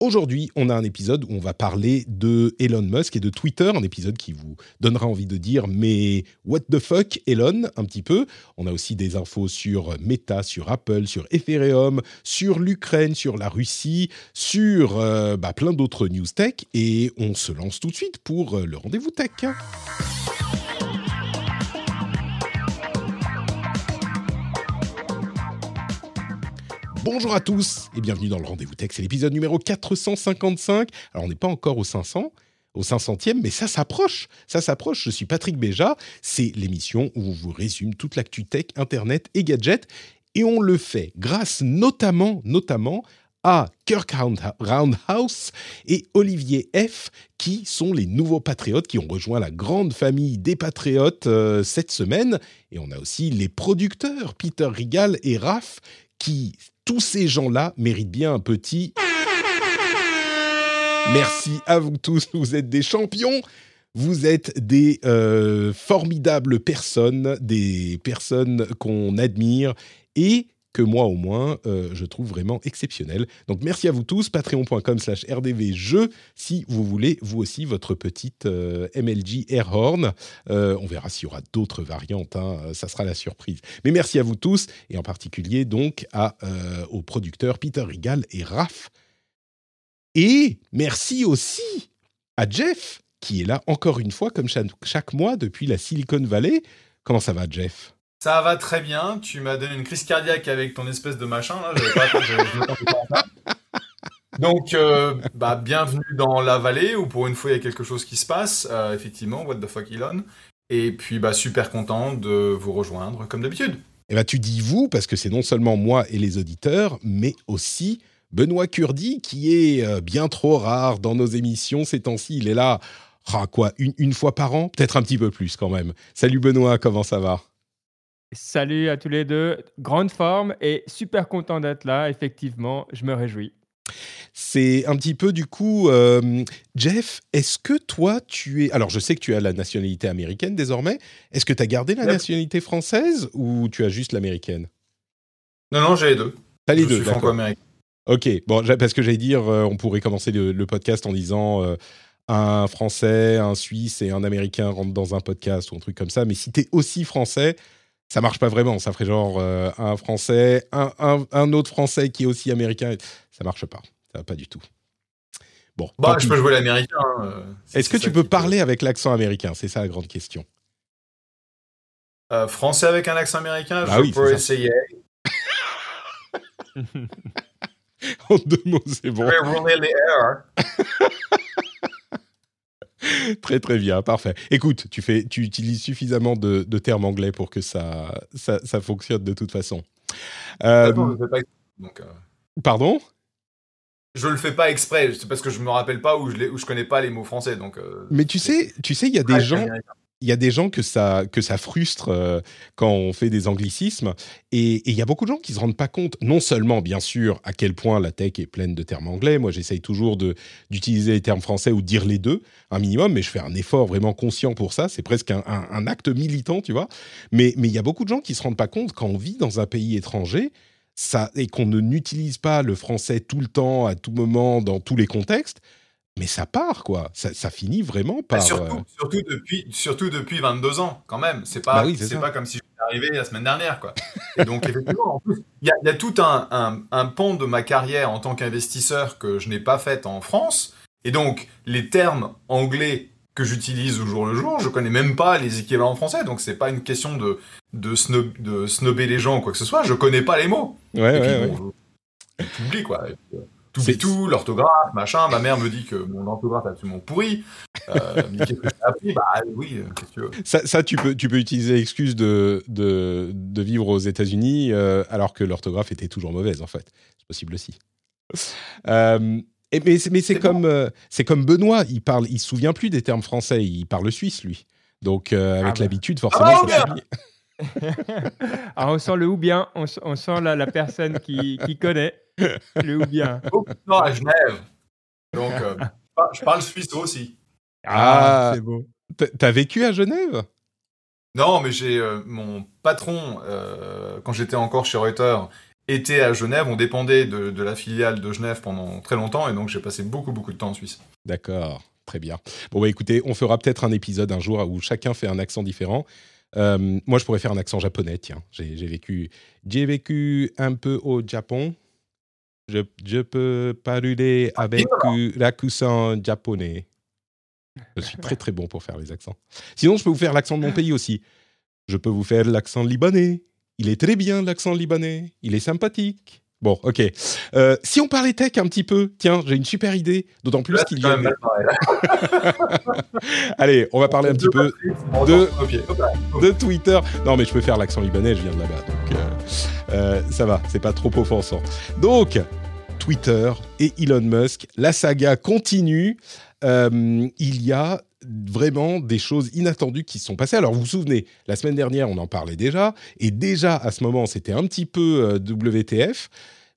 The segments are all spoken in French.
Aujourd'hui, on a un épisode où on va parler de Elon Musk et de Twitter, un épisode qui vous donnera envie de dire mais what the fuck Elon un petit peu. On a aussi des infos sur Meta, sur Apple, sur Ethereum, sur l'Ukraine, sur la Russie, sur euh, bah, plein d'autres news tech et on se lance tout de suite pour euh, le rendez-vous tech. Bonjour à tous et bienvenue dans le Rendez-vous Tech. C'est l'épisode numéro 455. Alors, on n'est pas encore au 500, au 500e, mais ça s'approche. Ça s'approche. Je suis Patrick Béja. C'est l'émission où on vous résume toute l'actu tech, Internet et gadgets. Et on le fait grâce notamment, à Kirk Roundhouse et Olivier F, qui sont les nouveaux patriotes qui ont rejoint la grande famille des patriotes euh, cette semaine. Et on a aussi les producteurs, Peter Rigal et Raph, qui tous ces gens-là méritent bien un petit... Merci à vous tous, vous êtes des champions. Vous êtes des euh, formidables personnes, des personnes qu'on admire et que moi au moins, euh, je trouve vraiment exceptionnel. Donc merci à vous tous, patreon.com slash rdvjeux, si vous voulez, vous aussi, votre petite euh, MLG Airhorn. Euh, on verra s'il y aura d'autres variantes, hein, ça sera la surprise. Mais merci à vous tous, et en particulier donc à, aux producteurs Peter Rigal et Raph. Et merci aussi à Jeff, qui est là encore une fois, comme chaque mois, depuis la Silicon Valley. Comment ça va, Jeff? Ça va très bien. Tu m'as donné une crise cardiaque avec ton espèce de machin. Là. Donc, euh, bah, bienvenue dans la vallée où pour une fois il y a quelque chose qui se passe. Euh, effectivement, what the fuck Elon? Et puis, bah, super content de vous rejoindre comme d'habitude. Et eh bah, tu dis vous parce que c'est non seulement moi et les auditeurs, mais aussi Benoît Curdi qui est euh, bien trop rare dans nos émissions ces temps-ci. Il est là, ah, quoi, une, une fois par an, peut-être un petit peu plus quand même. Salut Benoît, comment ça va? Salut à tous les deux, grande forme et super content d'être là, effectivement, je me réjouis. C'est un petit peu du coup, euh, Jeff, est-ce que toi tu es... Alors je sais que tu as la nationalité américaine désormais, est-ce que tu as gardé la nationalité française ou tu as juste l'américaine? Non, non, j'ai les deux. T'as les je deux, d'accord. Ok, bon, parce que j'allais dire, euh, on pourrait commencer le, podcast en disant... Euh, un Français, un Suisse et un Américain rentrent dans un podcast ou un truc comme ça. Mais si tu es aussi français, ça marche pas vraiment. Ça ferait genre euh, un Français, un, un, autre Français qui est aussi américain. Ça marche pas. Ça va pas du tout. Bon. Bah, je peux jouer l'américain. Euh, Est-ce que tu peux parler avec l'accent américain? C'est ça la grande question. Euh, français avec un accent américain, bah je peux essayer. en deux mots, c'est bon. Je vais rouler les très très bien, parfait. Écoute, tu, fais, tu utilises suffisamment de, termes anglais pour que ça, ça, ça fonctionne de toute façon. Euh, pas donc, euh. Pardon? Je le fais pas exprès, c'est parce que je me rappelle pas ou je, ne je connais pas les mots français. Donc, euh, Mais tu sais, tu sais, il y a des gens, il y a des gens que ça, que ça frustre euh, quand on fait des anglicismes. Et il y a beaucoup de gens qui ne se rendent pas compte, non seulement, bien sûr, à quel point la tech est pleine de termes anglais. Moi, j'essaye toujours d'utiliser les termes français ou dire les deux, un minimum, mais je fais un effort vraiment conscient pour ça. C'est presque un, un, acte militant, tu vois. Mais il y a beaucoup de gens qui ne se rendent pas compte quand on vit dans un pays étranger ça, et qu'on n'utilise pas le français tout le temps, à tout moment, dans tous les contextes mais ça part quoi. Ça, finit vraiment par. surtout, euh, surtout, depuis, surtout depuis 22 ans quand même. C'est pas, bah c'est pas comme si j'étais arrivé la semaine dernière quoi. Et donc effectivement, en plus, il y, a tout un, un, un, pan de ma carrière en tant qu'investisseur que je n'ai pas fait en France. Et donc les termes anglais que j'utilise au jour le jour, je connais même pas les équivalents français. Donc c'est pas une question de de, snob, de snobber les gens ou quoi que ce soit. Je connais pas les mots. Ouais, ouais, quoi. Euh, T'oublies tout, l'orthographe, machin. Ma mère me dit que mon orthographe est absolument pourri. Euh, qu'est-ce que j'ai appris? Bah oui, qu'est-ce que tu veux Ça, ça, tu, peux, tu peux utiliser l'excuse de, de, de, vivre aux États-Unis alors que l'orthographe était toujours mauvaise, en fait. C'est possible aussi. Euh, et, mais c'est comme, c'est comme Benoît, il parle, il se souvient plus des termes français, il parle suisse, lui. Donc, avec ah bah. l'habitude, forcément, ah, Alors, on sent le ou bien, on, sent la, personne qui, qui, connaît le ou bien. Non, à Genève. Donc, euh, je parle suisse aussi. Ah, ah c'est beau. T'as vécu à Genève? Non, mais j'ai euh, mon patron, euh, quand j'étais encore chez Reuters, était à Genève. On dépendait de, de, la filiale de Genève pendant très longtemps, et donc j'ai passé beaucoup, beaucoup de temps en Suisse. D'accord, très bien. Bon, bah, écoutez, on fera peut-être un épisode un jour où chacun fait un accent différent. Euh, moi, je pourrais faire un accent japonais, tiens. J'ai vécu, j'ai vécu un peu au Japon. Je, je peux parler avec l'accent japonais. Je suis très très bon pour faire les accents. Sinon, je peux vous faire l'accent de mon pays aussi. Je peux vous faire l'accent libanais. Il est très bien l'accent libanais. Il est sympathique. Bon, ok. Euh, si on parlait tech un petit peu, tiens, j'ai une super idée, d'autant plus qu'il y a. Allez, on va parler un petit peu de, de Twitter. Non, mais je peux faire l'accent libanais, je viens de là-bas, donc euh, euh, ça va, c'est pas trop offensant. Donc, Twitter et Elon Musk, la saga continue. il y a vraiment des choses inattendues qui se sont passées. Alors vous vous souvenez, la semaine dernière, on en parlait déjà, et déjà à ce moment, c'était un petit peu euh, WTF,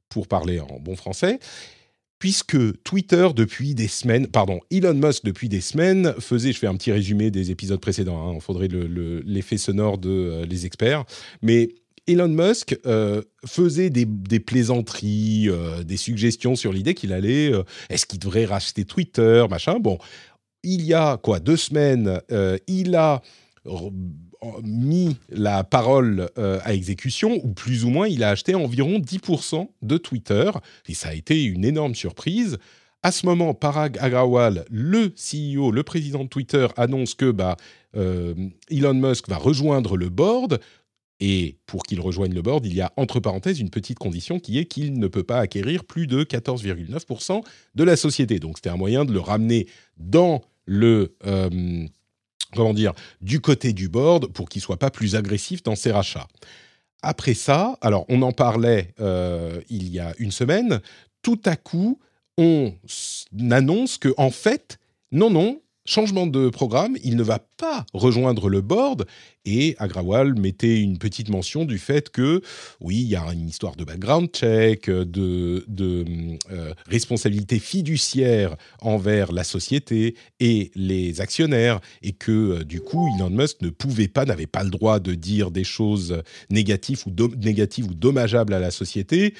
pour parler en bon français, puisque Twitter, depuis des semaines, pardon, Elon Musk, depuis des semaines, faisait, je fais un petit résumé des épisodes précédents, il hein, faudrait l'effet sonore de euh, les experts, mais Elon Musk euh, faisait des, plaisanteries, des suggestions sur l'idée qu'il allait, est-ce qu'il devrait racheter Twitter, machin. Bon, il y a quoi deux semaines, euh, il a mis la parole euh, à exécution, ou plus ou moins, il a acheté environ 10% de Twitter, et ça a été une énorme surprise. À ce moment, Parag Agrawal, le CEO, le président de Twitter, annonce que bah, euh, Elon Musk va rejoindre le board. Et pour qu'il rejoigne le board, il y a entre parenthèses une petite condition qui est qu'il ne peut pas acquérir plus de 14,9% de la société. Donc c'était un moyen de le ramener dans le euh, comment dire du côté du board pour qu'il soit pas plus agressif dans ses rachats. Après ça, alors on en parlait euh, il y a une semaine, tout à coup on annonce que en fait non non changement de programme, il ne va pas rejoindre le board. Et Agrawal mettait une petite mention du fait que, oui, il y a une histoire de background check, de, euh, responsabilité fiduciaire envers la société et les actionnaires, et que euh, du coup, Elon Musk ne pouvait pas, n'avait pas le droit de dire des choses négatives ou, négatives ou dommageables à la société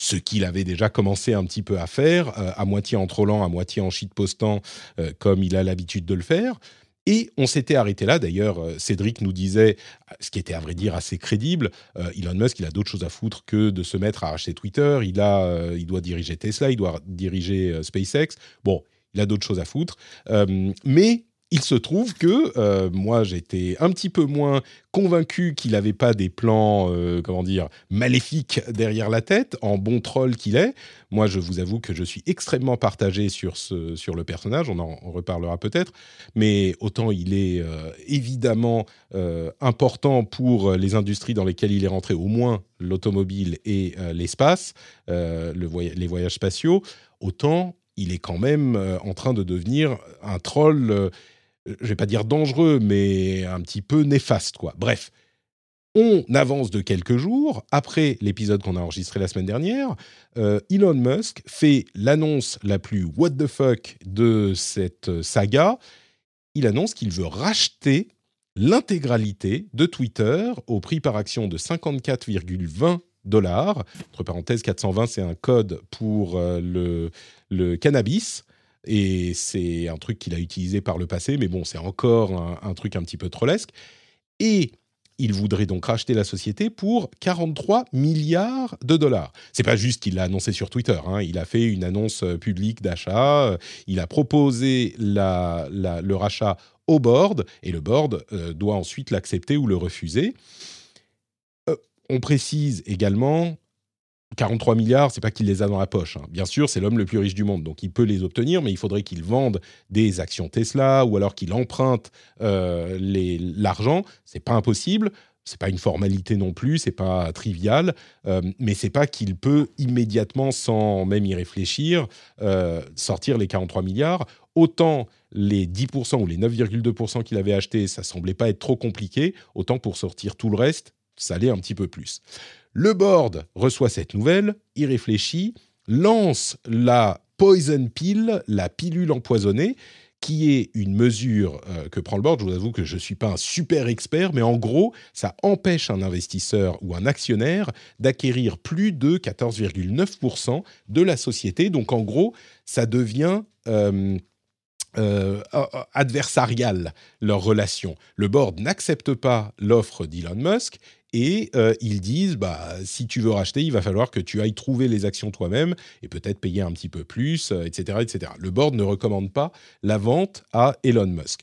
ce qu'il avait déjà commencé un petit peu à faire, euh, à moitié en trollant, à moitié en shitpostant, euh, comme il a l'habitude de le faire. Et on s'était arrêté là. D'ailleurs, euh, Cédric nous disait, ce qui était à vrai dire assez crédible, Elon Musk, il a d'autres choses à foutre que de se mettre à racheter Twitter. Il, a, il doit diriger Tesla, il doit diriger SpaceX. Bon, il a d'autres choses à foutre. mais il se trouve que euh, moi j'étais un petit peu moins convaincu qu'il n'avait pas des plans, euh, comment dire, maléfiques derrière la tête, en bon troll qu'il est. Moi je vous avoue que je suis extrêmement partagé sur, ce, sur le personnage, on en reparlera peut-être, mais autant il est euh, évidemment important pour les industries dans lesquelles il est rentré, au moins l'automobile et l'espace, le les voyages spatiaux, autant il est quand même en train de devenir un troll je vais pas dire dangereux, mais un petit peu néfaste, quoi. Bref, on avance de quelques jours après l'épisode qu'on a enregistré la semaine dernière. Euh, Elon Musk fait l'annonce la plus what the fuck de cette saga. Il annonce qu'il veut racheter l'intégralité de Twitter au prix par action de 54,20 dollars. Entre parenthèses, 420, c'est un code pour euh, le cannabis. Et c'est un truc qu'il a utilisé par le passé, mais bon, c'est encore un, truc un petit peu trollesque. Et il voudrait donc racheter la société pour 43 milliards de dollars. C'est pas juste qu'il l'a annoncé sur Twitter, hein. il a fait une annonce euh, publique d'achat, il a proposé le rachat au board, et le board euh, doit ensuite l'accepter ou le refuser. Euh, on précise également, 43 milliards, c'est pas qu'il les a dans la poche. Hein. Bien sûr, c'est l'homme le plus riche du monde, donc il peut les obtenir, mais il faudrait qu'il vende des actions Tesla ou alors qu'il emprunte euh, l'argent. C'est pas impossible. C'est pas une formalité non plus, c'est pas trivial, euh, mais c'est pas qu'il peut immédiatement, sans même y réfléchir, euh, sortir les 43 milliards. Autant les 10% ou les 9,2% qu'il avait achetés, ça semblait pas être trop compliqué, autant pour sortir tout le reste, ça allait un petit peu plus. Le board reçoit cette nouvelle, y réfléchit, lance la poison pill, la pilule empoisonnée, qui est une mesure euh, que prend le board. Je vous avoue que je ne suis pas un super expert, mais en gros, ça empêche un investisseur ou un actionnaire d'acquérir plus de 14,9% de la société. Donc en gros, ça devient... Euh, euh, adversarial leur relation. Le board n'accepte pas l'offre d'Elon Musk et euh, ils disent bah si tu veux racheter, il va falloir que tu ailles trouver les actions toi-même et peut-être payer un petit peu plus, etc., euh, etc. Le board ne recommande pas la vente à Elon Musk.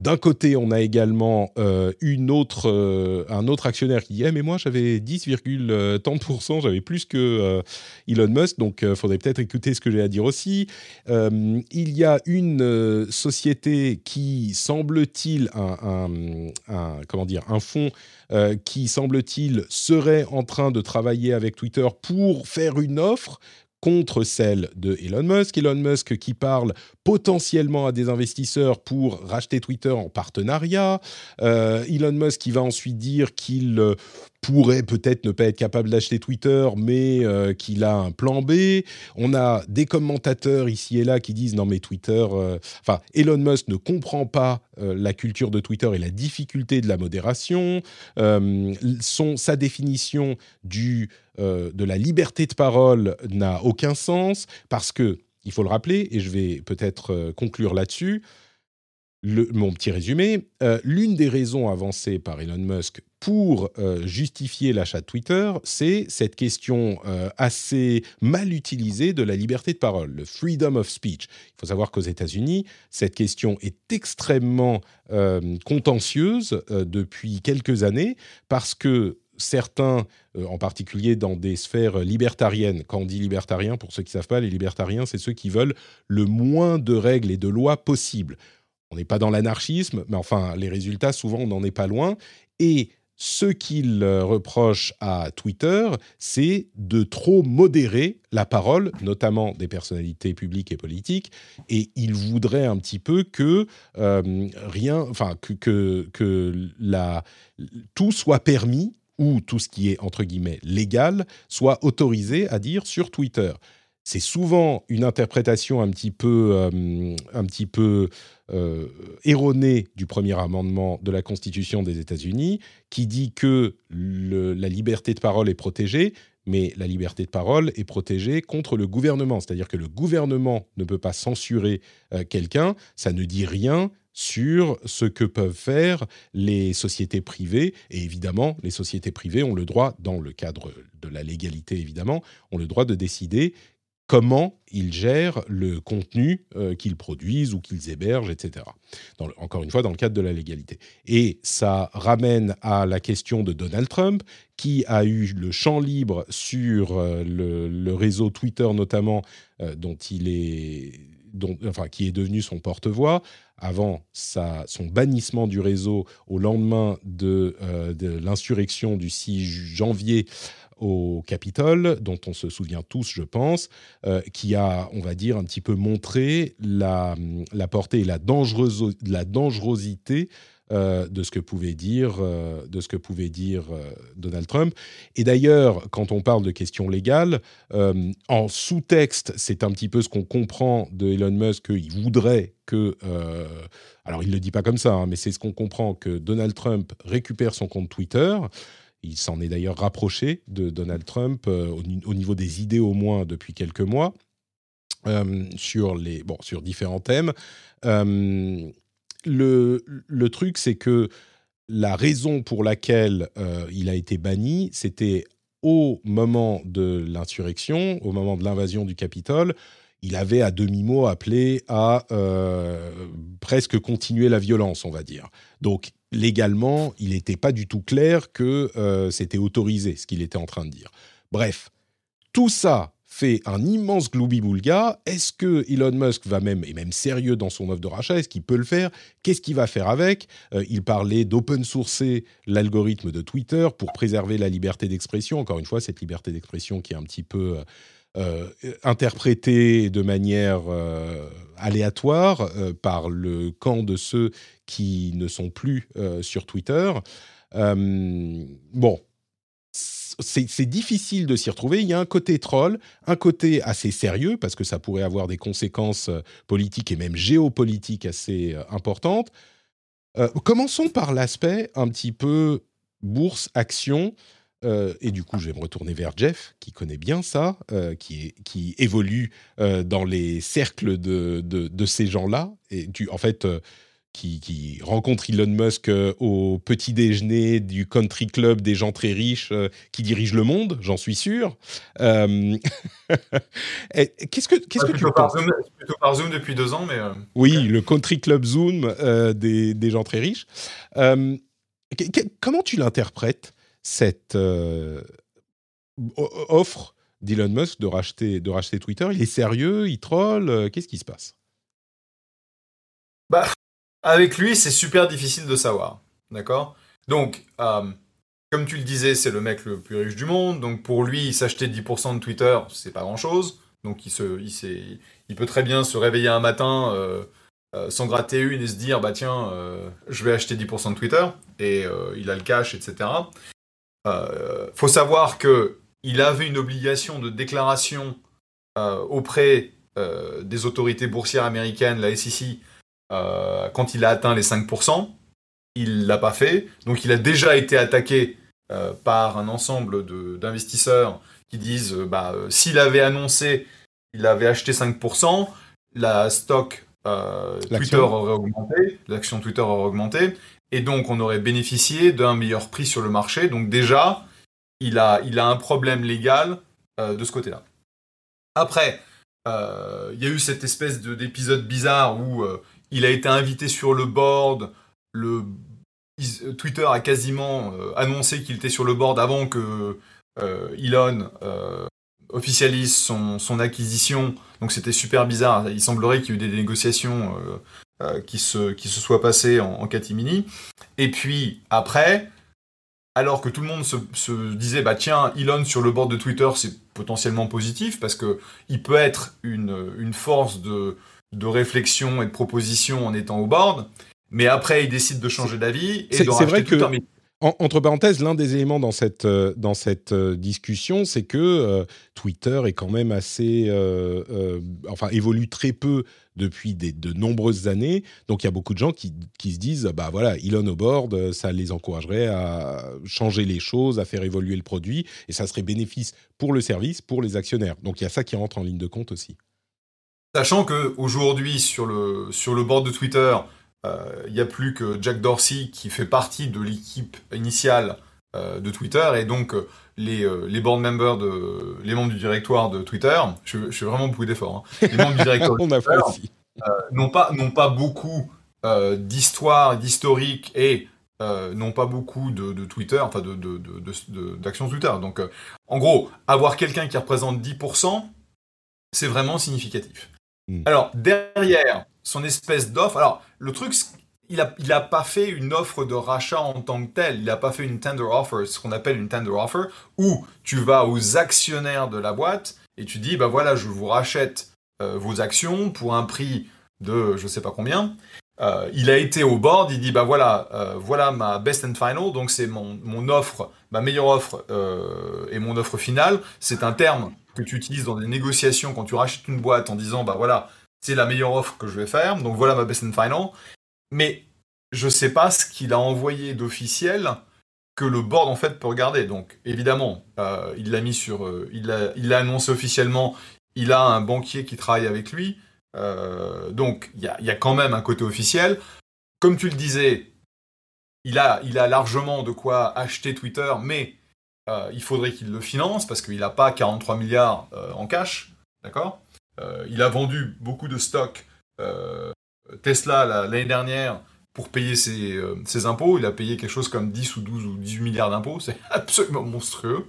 D'un côté, on a également euh, euh, un autre actionnaire qui dit eh, mais moi j'avais 10%, j'avais plus que euh, Elon Musk, donc il faudrait peut-être écouter ce que j'ai à dire aussi. il y a une société qui semble-t-il un fonds qui semble-t-il serait en train de travailler avec Twitter pour faire une offre contre celle de Elon Musk. Elon Musk qui parle potentiellement à des investisseurs pour racheter Twitter en partenariat. Euh, Elon Musk qui va ensuite dire qu'il euh, pourrait peut-être ne pas être capable d'acheter Twitter, mais euh, qu'il a un plan B. On a des commentateurs ici et là qui disent non mais Twitter, enfin Elon Musk ne comprend pas la culture de Twitter et la difficulté de la modération. son, sa définition du de la liberté de parole n'a aucun sens parce que il faut le rappeler, et je vais peut-être euh, conclure là-dessus, mon petit résumé, euh, l'une des raisons avancées par Elon Musk pour euh, justifier l'achat de Twitter, c'est cette question assez mal utilisée de la liberté de parole, le freedom of speech. Il faut savoir qu'aux États-Unis, cette question est extrêmement contentieuse depuis quelques années parce que certains, euh, en particulier dans des sphères libertariennes, quand on dit libertarien, pour ceux qui ne savent pas, les libertariens, c'est ceux qui veulent le moins de règles et de lois possibles. On n'est pas dans l'anarchisme, mais enfin, les résultats, souvent, on n'en est pas loin. Et ce qu'ils reprochent à Twitter, c'est de trop modérer la parole, notamment des personnalités publiques et politiques, et ils voudraient un petit peu que euh, rien, enfin que, que la, tout soit permis ou tout ce qui est entre guillemets légal soit autorisé à dire sur Twitter. C'est souvent une interprétation un petit peu, euh, un petit peu euh, erronée du premier amendement de la Constitution des États-Unis, qui dit que la liberté de parole est protégée, mais la liberté de parole est protégée contre le gouvernement. C'est-à-dire que le gouvernement ne peut pas censurer euh, quelqu'un, ça ne dit rien sur ce que peuvent faire les sociétés privées. Et évidemment, les sociétés privées ont le droit, dans le cadre de la légalité évidemment, ont le droit de décider comment ils gèrent le contenu euh, qu'ils produisent ou qu'ils hébergent, etc. encore une fois, dans le cadre de la légalité. Et ça ramène à la question de Donald Trump, qui a eu le champ libre sur euh, le, réseau Twitter notamment, euh, dont il est enfin, qui est devenu son porte-voix, avant son bannissement du réseau au lendemain de, de l'insurrection du 6 janvier au Capitole, dont on se souvient tous, je pense, euh, qui a, on va dire, un petit peu montré la, la portée et la, la dangerosité euh, de ce que pouvait dire, euh, de ce que pouvait dire Donald Trump. Et d'ailleurs, quand on parle de questions légales, en sous-texte, c'est un petit peu ce qu'on comprend de Elon Musk qu'il voudrait que, alors il ne le dit pas comme ça, hein, mais c'est ce qu'on comprend que Donald Trump récupère son compte Twitter. Il s'en est d'ailleurs rapproché de Donald Trump au, niveau des idées au moins depuis quelques mois. sur, les, bon, sur différents thèmes le, truc, c'est que la raison pour laquelle euh, il a été banni, c'était au moment de l'insurrection, au moment de l'invasion du Capitole, il avait à demi-mot appelé à euh, presque continuer la violence, on va dire. Donc légalement, il n'était pas du tout clair que euh, c'était autorisé, ce qu'il était en train de dire. Bref, Tout ça fait un immense gloubi-boulga. Est-ce que Elon Musk va même, et même sérieux dans son offre de rachat, est-ce qu'il peut le faire? Qu'est-ce qu'il va faire avec? Euh, Il parlait d'open sourcer l'algorithme de Twitter pour préserver la liberté d'expression. Encore une fois, cette liberté d'expression qui est un petit peu euh, interprétée de manière aléatoire par le camp de ceux qui ne sont plus sur Twitter. bon, c'est difficile de s'y retrouver. Il y a un côté troll, un côté assez sérieux, parce que ça pourrait avoir des conséquences euh, politiques et même géopolitiques assez euh, importantes. Euh, commençons par l'aspect un petit peu bourse, action. et du coup, je vais me retourner vers Jeff, qui connaît bien ça, qui, qui évolue dans les cercles de, de ces gens-là. Et tu, en fait, qui, rencontre Elon Musk euh, au petit déjeuner du country club des gens très riches euh, qui dirigent le monde, j'en suis sûr. Euh, qu'est-ce que, qu'est-ce que tu penses Plutôt par Zoom depuis deux ans, mais. oui, le country club Zoom des, des, gens très riches. comment tu l'interprètes? Cette offre d'Elon Musk de racheter, de racheter Twitter? Il est sérieux? Il troll? Qu'est-ce qui se passe? Bah, avec lui, c'est super difficile de savoir. D'accord? Donc, euh, comme tu le disais, c'est le mec le plus riche du monde. Donc, pour lui, s'acheter 10% de Twitter, c'est pas grand-chose. Donc, il, se, il, il, peut très bien se réveiller un matin euh, euh, gratter une et se dire bah tiens, je vais acheter 10% de Twitter. Et il a le cash, etc. faut savoir que il avait une obligation de déclaration auprès des autorités boursières américaines, la SEC, euh, quand il a atteint les 5%, il l'a pas fait. Donc il a déjà été attaqué euh, par un ensemble d'investisseurs qui disent euh, bah, s'il avait annoncé il avait acheté 5%, la stock Twitter aurait augmenté, l'action Twitter aurait augmenté, et donc on aurait bénéficié d'un meilleur prix sur le marché. Donc déjà, il a, il a un problème légal de ce côté-là. Après, il y a eu cette espèce d'épisode bizarre où il a été invité sur le board. Le Twitter a quasiment euh, annoncé qu'il était sur le board avant que euh, Elon euh, officialise son, acquisition. Donc c'était super bizarre. Il semblerait qu'il y ait eu des négociations qui, se, qui se soient passées en, catimini. Et puis après, alors que tout le monde se, disait bah tiens Elon sur le board de Twitter c'est potentiellement positif parce que il peut être une, une force de de réflexion et de proposition en étant au board, mais après il décide de changer d'avis et de vrai que... entre parenthèses, l'un des éléments dans cette, euh, dans cette euh, discussion, c'est que euh, Twitter est quand même assez. enfin, évolue très peu depuis de nombreuses années. Donc, il y a beaucoup de gens qui, qui, se disent bah voilà, Elon au board, ça les encouragerait à changer les choses, à faire évoluer le produit, et ça serait bénéfice pour le service, pour les actionnaires. Donc, il y a ça qui rentre en ligne de compte aussi. Sachant qu'aujourd'hui, sur le, sur le board de Twitter, il euh, n'y a plus que Jack Dorsey qui fait partie de l'équipe initiale euh, de Twitter, et donc euh, les, les board members, de, les membres du directoire de Twitter, je, je fais vraiment beaucoup d'efforts, hein, les membres du directoire de Twitter n'ont pas, pas beaucoup d'histoire, d'historique et n'ont pas beaucoup de, Twitter, enfin d'actions de, Twitter. Donc, en gros, avoir quelqu'un qui représente 10%, c'est vraiment significatif. Hmm. Alors, derrière son espèce d'offre, alors, le truc, il n'a il a pas fait une offre de rachat en tant que tel, il n'a pas fait une tender offer, ce qu'on appelle une tender offer, où tu vas aux actionnaires de la boîte et tu dis, bah voilà, je vous rachète euh, vos actions pour un prix de je sais pas combien. Euh, il a été au board, il dit bah voilà, euh, voilà ma best and final, donc c'est mon, mon, offre, ma meilleure offre et mon offre finale. C'est un terme que tu utilises dans des négociations quand tu rachètes une boîte en disant bah voilà, c'est la meilleure offre que je vais faire, donc voilà ma best and final. Mais je sais pas ce qu'il a envoyé d'officiel que le board en fait peut regarder. Donc évidemment, euh, il l'a mis sur, euh, il l'a il annoncé officiellement. Il a un banquier qui travaille avec lui, euh, donc il y a, y a, quand même un côté officiel. Comme tu le disais, il a, il a largement de quoi acheter Twitter, mais il faudrait qu'il le finance parce qu'il n'a pas 43 milliards en cash, d'accord? Il a vendu beaucoup de stocks Tesla l'année dernière pour payer ses, impôts. Il a payé quelque chose comme 10 ou 12 ou 18 milliards d'impôts, c'est absolument monstrueux.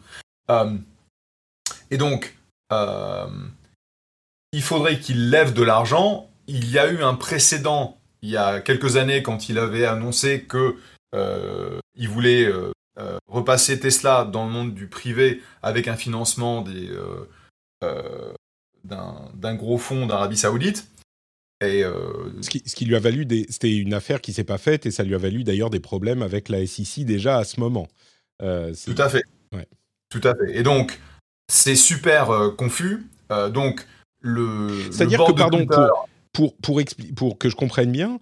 Et donc, il faudrait qu'il lève de l'argent. Il y a eu un précédent il y a quelques années quand il avait annoncé que il voulait repasser Tesla dans le monde du privé avec un financement des, d'un gros fonds d'Arabie Saoudite. Et euh, ce, qui, lui a valu, c'était une affaire qui s'est pas faite et ça lui a valu d'ailleurs des problèmes avec la SEC déjà à ce moment. Euh, Tout à fait. Tout à fait. Et donc c'est super euh, confus. donc le. C'est-à-dire que pardon pour pour pour, que je comprenne bien,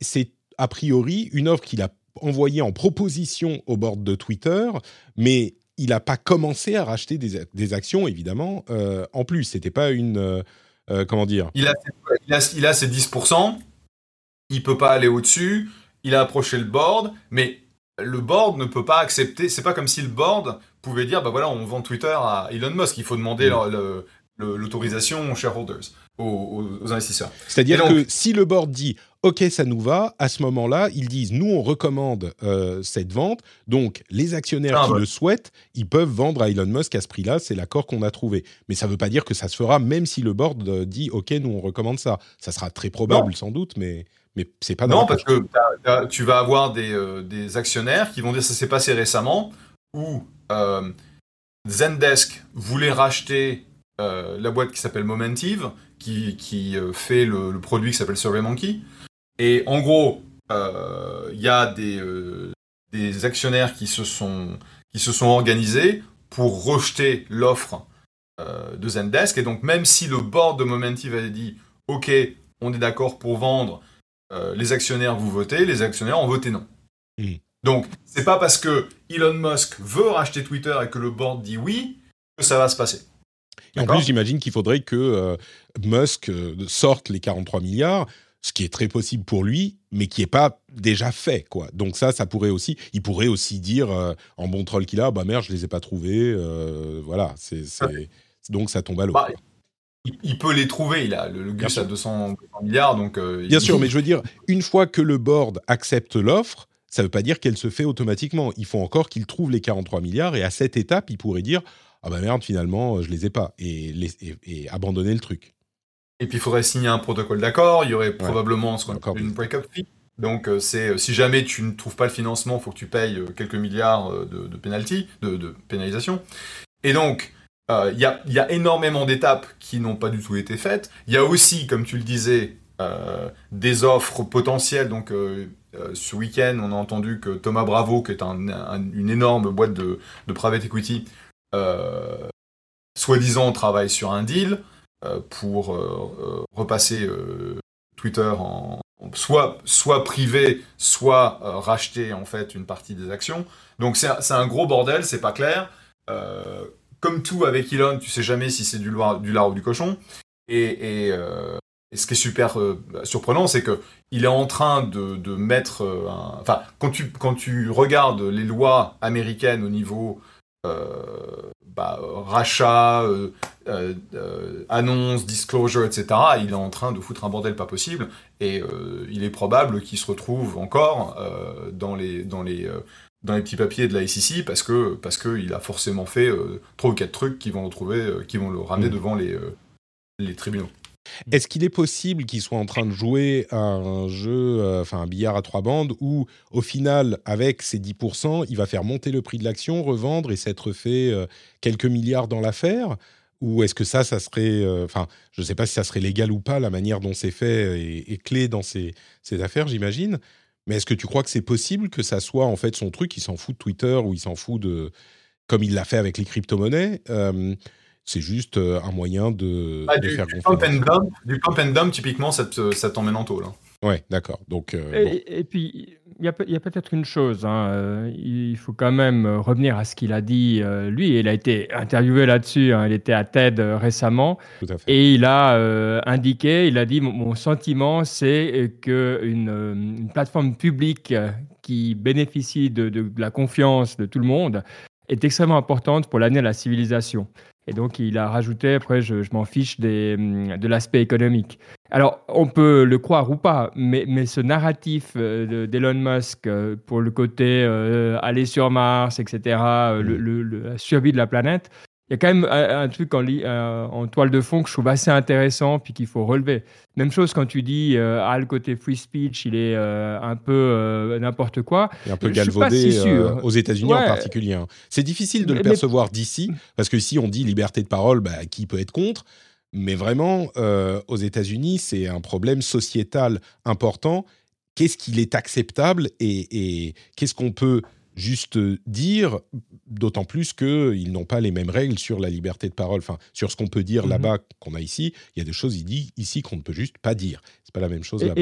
c'est a priori une offre qu'il a envoyée en proposition au board de Twitter, mais il n'a pas commencé à racheter des, des actions, évidemment. en plus, c'était pas une, euh, comment dire il a, il, a, il a, ses 10%, il peut pas aller au-dessus, il a approché le board, mais le board ne peut pas accepter. C'est pas comme si le board pouvait dire bah voilà, on vend Twitter à Elon Musk. Il faut demander mm. l'autorisation aux shareholders, aux, investisseurs. C'est-à-dire que si le board dit OK, ça nous va. À ce moment-là, ils disent nous, on recommande euh, cette vente. Donc, les actionnaires ah, qui le souhaitent, ils peuvent vendre à Elon Musk à ce prix-là. C'est l'accord qu'on a trouvé. Mais ça ne veut pas dire que ça se fera, même si le board euh, dit OK, nous, on recommande ça. Ça sera très probable, sans doute, mais mais c'est pas non parce que tu vas avoir des, euh, des, actionnaires qui vont dire ça s'est passé récemment où Zendesk voulait racheter la boîte qui s'appelle Momentive qui, qui fait le, le, produit qui s'appelle SurveyMonkey et en gros, il euh, y a des, euh, des, actionnaires qui se, sont, qui se sont organisés pour rejeter l'offre euh, de Zendesk. Et donc, même si le board de Momentive avait dit OK, on est d'accord pour vendre, les actionnaires vous votez, les actionnaires ont voté non. Donc, c'est pas parce que Elon Musk veut racheter Twitter et que le board dit oui que ça va se passer. Et en plus, j'imagine qu'il faudrait que Musk sorte les 43 milliards ce qui est très possible pour lui, mais qui n'est pas déjà fait, quoi. Donc ça, ça pourrait aussi, il pourrait aussi dire euh, en bon troll qu'il a, bah merde, je les ai pas trouvés, euh, voilà. C'est, donc ça tombe à l'eau. Bah, il, peut les trouver, il a le, Gus a 200 milliards, donc. Euh, Bien sûr, mais je veux dire, une fois que le board accepte l'offre, ça ne veut pas dire qu'elle se fait automatiquement. Il faut encore qu'il trouve les 43 milliards et à cette étape, il pourrait dire ah bah merde, finalement, je les ai pas et, et abandonner le truc. Et puis il faudrait signer un protocole d'accord, il y aurait probablement ce qu'on appelle une break-up fee. Donc euh, c'est euh, si jamais tu ne trouves pas le financement, il faut que tu payes euh, quelques milliards de, de penalty, de, pénalisation. Et donc il y, a, y, a, énormément d'étapes qui n'ont pas du tout été faites. Il y a aussi, comme tu le disais, des offres potentielles. Donc ce week-end, on a entendu que Thomas Bravo, qui est une énorme boîte de, de private equity, soi-disant travaille sur un deal. Euh, pour euh, euh, repasser Twitter en, soit, soit privé, soit racheter en fait une partie des actions. Donc c'est un gros bordel, c'est pas clair. comme tout avec Elon, tu sais jamais si c'est du, du lard ou du cochon. Et, ce qui est super surprenant, c'est que il est en train de, mettre, enfin, quand tu quand tu regardes les lois américaines au niveau bah, rachat, euh, euh, euh, annonce, disclosure, etc., il est en train de foutre un bordel pas possible. Et il est probable qu'il se retrouve encore dans, les, dans, les, dans les petits papiers de la SEC parce que parce a forcément fait trois ou quatre trucs qui vont le, trouver, qui vont le ramener mmh. devant les, les tribunaux. Mm. Est-ce qu'il est possible qu'il soit en train de jouer un jeu, euh, enfin un billard à trois bandes, où au final, avec ses 10%, il va faire monter le prix de l'action, revendre et s'être fait euh, quelques milliards dans l'affaire? Ou est-ce que ça, ça serait, euh, enfin, je ne sais pas si ça serait légal ou pas, la manière dont c'est fait est, clé dans ces, ces affaires, j'imagine. Mais est-ce que tu crois que c'est possible que ça soit en fait son truc, il s'en fout de Twitter ou il s'en fout de, comme il l'a fait avec les crypto-monnaies c'est juste euh, un moyen de, ah, du, faire du pump and dump, Du pump and dump, typiquement, ça t'emmène en taux. Là. Ouais, d'accord. Donc, euh, et, puis, il y a, peut-être une chose. Hein, euh, il faut quand même revenir à ce qu'il a dit. lui, il a été interviewé là-dessus. Hein, il était à TED récemment. Tout à fait. Et il a indiqué, il a dit Mon, sentiment, c'est qu'une une plateforme publique qui bénéficie de, de, la confiance de tout le monde est extrêmement importante pour l'année de la civilisation. Et donc, il a rajouté, après, je, m'en fiche des, de l'aspect économique. Alors, on peut le croire ou pas, mais, mais ce narratif euh, d'Elon Musk euh, pour le côté euh, aller sur Mars, etc., le, la survie de la planète, il y a quand même un, truc en, en, toile de fond que je trouve assez intéressant puis qu'il faut relever. Même chose quand tu dis euh, ah le côté free speech il est euh, un peu euh, n'importe quoi. un peu galvaudé aux États-Unis en particulier. Hein. C'est difficile de le percevoir d'ici parce que ici on dit liberté de parole, bah, qui peut être contre? Mais vraiment aux États-Unis c'est un problème sociétal important. Qu'est-ce qu'il est acceptable et, et qu'est-ce qu'on peut juste dire, d'autant plus qu'ils n'ont pas les mêmes règles sur la liberté de parole, enfin sur ce qu'on peut dire mmh là-bas qu'on a ici. Il y a des choses ici qu'on ne peut juste pas dire. C'est pas la même chose là-bas.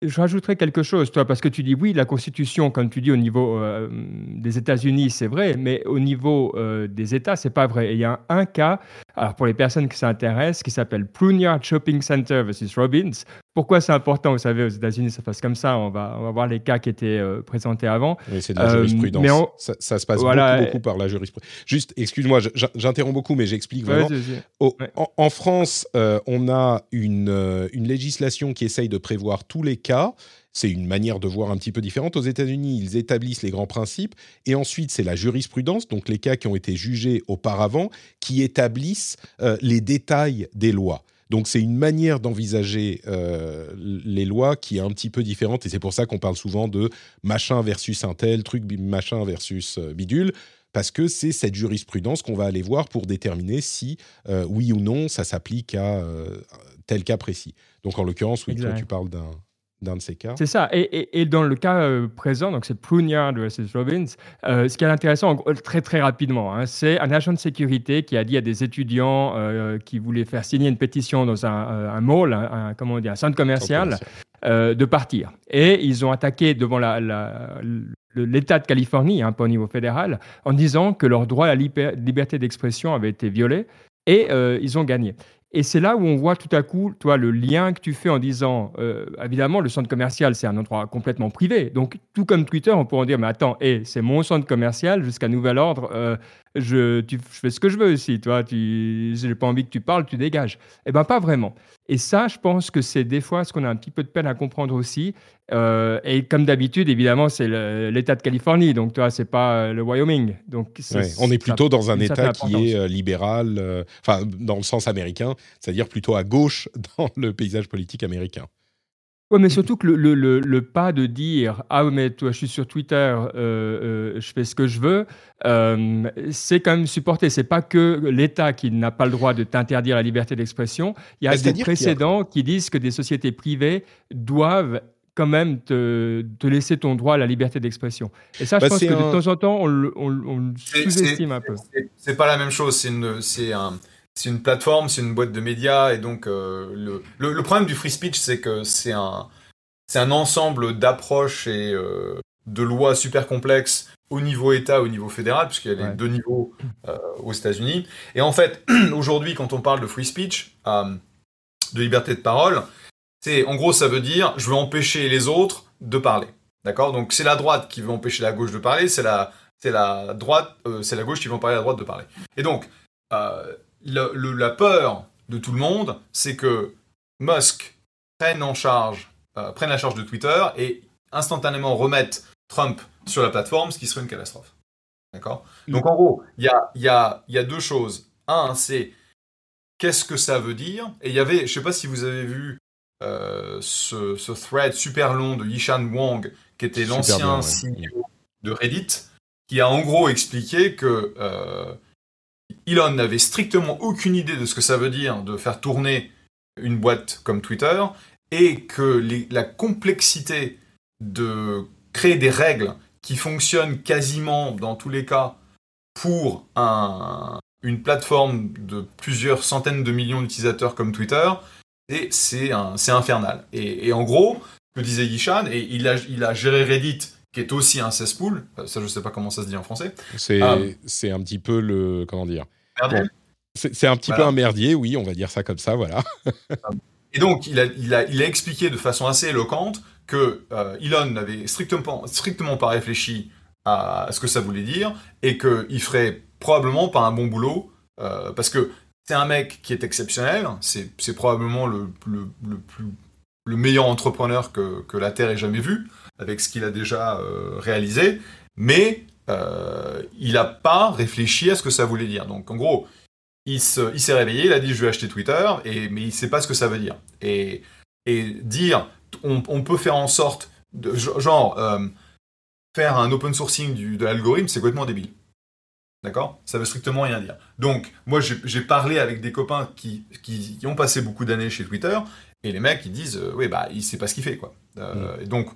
Je rajouterais quelque chose, toi, parce que tu dis oui, la Constitution, comme tu dis au niveau euh, des États-Unis, c'est vrai, mais au niveau euh, des États, c'est pas vrai. il y a un, cas, alors pour les personnes qui s'intéressent, qui s'appelle Pruneyard Shopping Center versus Robbins. Pourquoi c'est important Vous savez, aux États-Unis, ça passe comme ça. On va, on va voir les cas qui étaient euh, présentés avant. Oui, c'est de la jurisprudence. ça, se passe beaucoup, beaucoup, par la jurisprudence. Juste, excuse-moi, j'interromps beaucoup, mais j'explique vraiment. en, France, on a une, une législation qui essaye de prévoir tous les cas c'est une manière de voir un petit peu différente. Aux États-Unis, ils établissent les grands principes et ensuite c'est la jurisprudence, donc les cas qui ont été jugés auparavant, qui établissent euh, les détails des lois. Donc c'est une manière d'envisager euh, les lois qui est un petit peu différente et c'est pour ça qu'on parle souvent de machin versus un tel, truc machin versus euh, bidule parce que c'est cette jurisprudence qu'on va aller voir pour déterminer si oui ou non ça s'applique à tel cas précis. Donc en l'occurrence, oui, toi tu parles d'un de ces cas. C'est ça. Et, et, dans le cas euh, présent, donc c'est Pruneyard versus Robbins, euh, ce qui est intéressant, très très rapidement, hein, c'est un agent de sécurité qui a dit à des étudiants euh, qui voulaient faire signer une pétition dans un, un mall, un, comment on dit, un centre commercial, de partir. Et ils ont attaqué devant l'État la, de Californie, hein, pas au niveau fédéral, en disant que leur droit à la liberté d'expression avait été violé. Et ils ont gagné. Et c'est là où on voit tout à coup, toi, le lien que tu fais en disant, euh, évidemment, le centre commercial, c'est un endroit complètement privé. Donc, tout comme Twitter, on pourrait dire, mais attends, hey, c'est mon centre commercial, jusqu'à nouvel ordre, euh, je, tu, fais ce que je veux ici, toi, tu, j'ai pas envie que tu parles, tu dégages. Eh bien, pas vraiment. Et ça, je pense que c'est des fois ce qu'on a un petit peu de peine à comprendre aussi. Euh, et comme d'habitude, évidemment, c'est l'État de Californie, donc toi, c'est pas euh, le Wyoming. Donc, on est plutôt dans un État qui est euh, libéral, enfin, dans le sens américain, c'est-à-dire plutôt à gauche dans le paysage politique américain. Oui, mais surtout que le, le, le, pas de dire ah mais toi je suis sur Twitter, je fais ce que je veux, c'est quand même supporté. C'est pas que l'État qui n'a pas le droit de t'interdire la liberté d'expression. Il y a des précédents qui disent que des sociétés privées doivent quand même te, te, laisser ton droit à la liberté d'expression. Et ça, je bah, pense que de temps en temps, on, le sous-estime un peu. C'est pas la même chose. C'est un, c'est une plateforme, c'est une boîte de médias, et donc euh, le, le, problème du free speech, c'est que c'est un, c'est un ensemble d'approches et euh, de lois super complexes au niveau État, au niveau fédéral, puisqu'il y a les deux niveaux euh, aux États-Unis. Et en fait, aujourd'hui, quand on parle de free speech, de liberté de parole, c'est, en gros, ça veut dire, je veux empêcher les autres de parler. D'accord? Donc, c'est la droite qui veut empêcher la gauche de parler, c'est la, c'est la droite, c'est la gauche qui veut empêcher la droite de parler. Et donc, la peur de tout le monde, c'est que Musk prenne en charge, euh, prenne la charge de Twitter et instantanément remette Trump sur la plateforme, ce qui serait une catastrophe. D'accord? Donc, en gros, il y a, y, a, y a deux choses. Un, c'est qu'est-ce que ça veut dire? Et il y avait, je ne sais pas si vous avez vu euh, ce, thread super long de Yishan Wang, qui était l'ancien CEO de Reddit, qui a en gros expliqué que euh, Elon n'avait strictement aucune idée de ce que ça veut dire de faire tourner une boîte comme Twitter, et que la complexité de créer des règles qui fonctionnent quasiment dans tous les cas pour une plateforme de plusieurs centaines de millions d'utilisateurs comme Twitter, c'est infernal. Et, en gros, que disait Yishan, et il a, il a géré Reddit, qui est aussi un cesspool, euh, ça je sais pas comment ça se dit en français. C'est euh, un petit peu le... comment dire? C'est un petit peu un merdier, oui, on va dire ça comme ça, voilà. et donc, il a, il, a, il a expliqué de façon assez éloquente que euh, Elon n'avait strictement, strictement pas réfléchi à ce que ça voulait dire, et qu'il ferait probablement pas un bon boulot, parce que c'est un mec qui est exceptionnel, c'est probablement le, le, plus, le meilleur entrepreneur que, que, la Terre ait jamais vu, avec ce qu'il a déjà euh, réalisé, mais il n'a pas réfléchi à ce que ça voulait dire. Donc en gros, il s'est réveillé, il a dit je vais acheter Twitter, et, mais il ne sait pas ce que ça veut dire. Et, et dire on, on, peut faire en sorte, de, genre, faire un open sourcing du, de l'algorithme, c'est complètement débile. D'accord? Ça veut strictement rien dire. Donc, moi, j'ai parlé avec des copains qui, qui, ont passé beaucoup d'années chez Twitter, et les mecs, ils disent, euh, oui, bah, il sait pas ce qu'il fait, quoi. Euh, mm. Et donc,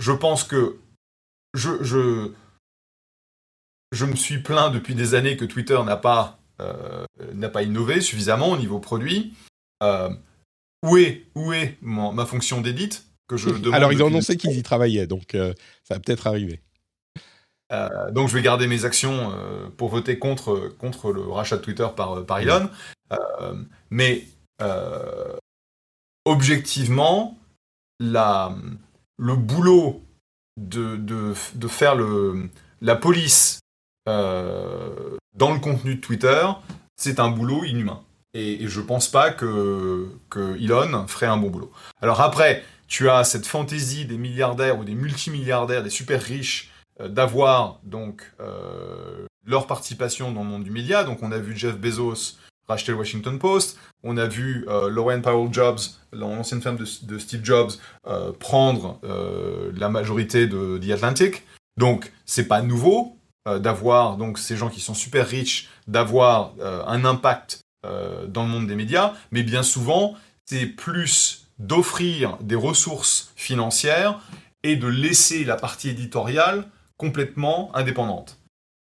je pense que je, je, je me suis plaint depuis des années que Twitter n'a pas, euh, n'a pas innové suffisamment au niveau produit. où est, où est ma fonction d'édite que je Alors, ils ont annoncé qu'ils y travaillaient, donc ça va peut-être arriver. Euh, donc je vais garder mes actions euh, pour voter contre, contre le rachat de Twitter par, par Elon. Euh, mais objectivement, la, le boulot de, faire la police dans le contenu de Twitter, c'est un boulot inhumain. Et, et je pense pas que, que Elon ferait un bon boulot. Alors après, tu as cette fantaisie des milliardaires ou des multimilliardaires, des super riches, euh, d'avoir donc euh, leur participation dans le monde du média. Donc on a vu Jeff Bezos racheter le Washington Post, on a vu euh, Lauren Powell Jobs, l'ancienne femme de, Steve Jobs, prendre la majorité de The Atlantic. Donc c'est pas nouveau d'avoir donc ces gens qui sont super riches, d'avoir un impact dans le monde des médias, mais bien souvent c'est plus d'offrir des ressources financières et de laisser la partie éditoriale complètement indépendante.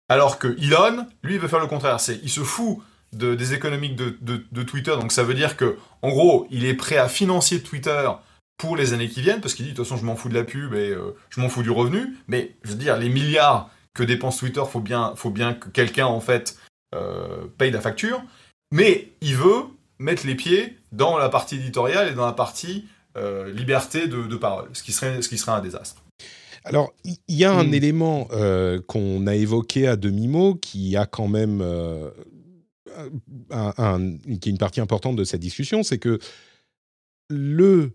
Alors que Elon, lui, veut faire le contraire. C'est, il se fout de, des économiques de, Twitter. Donc ça veut dire que, en gros, il est prêt à financer Twitter pour les années qui viennent, parce qu'il dit, de toute façon, je m'en fous de la pub et euh, je m'en fous du revenu. Mais, je veux dire, les milliards que dépense Twitter, faut bien, faut bien que quelqu'un, en fait, euh, paye la facture. Mais il veut mettre les pieds dans la partie éditoriale et dans la partie euh, liberté de, de, parole, ce qui, serait, ce qui serait un désastre. Alors, il y, a un hmm. élément euh, qu'on a évoqué à demi-mot qui a quand même euh, qui est une partie importante de cette discussion, c'est que le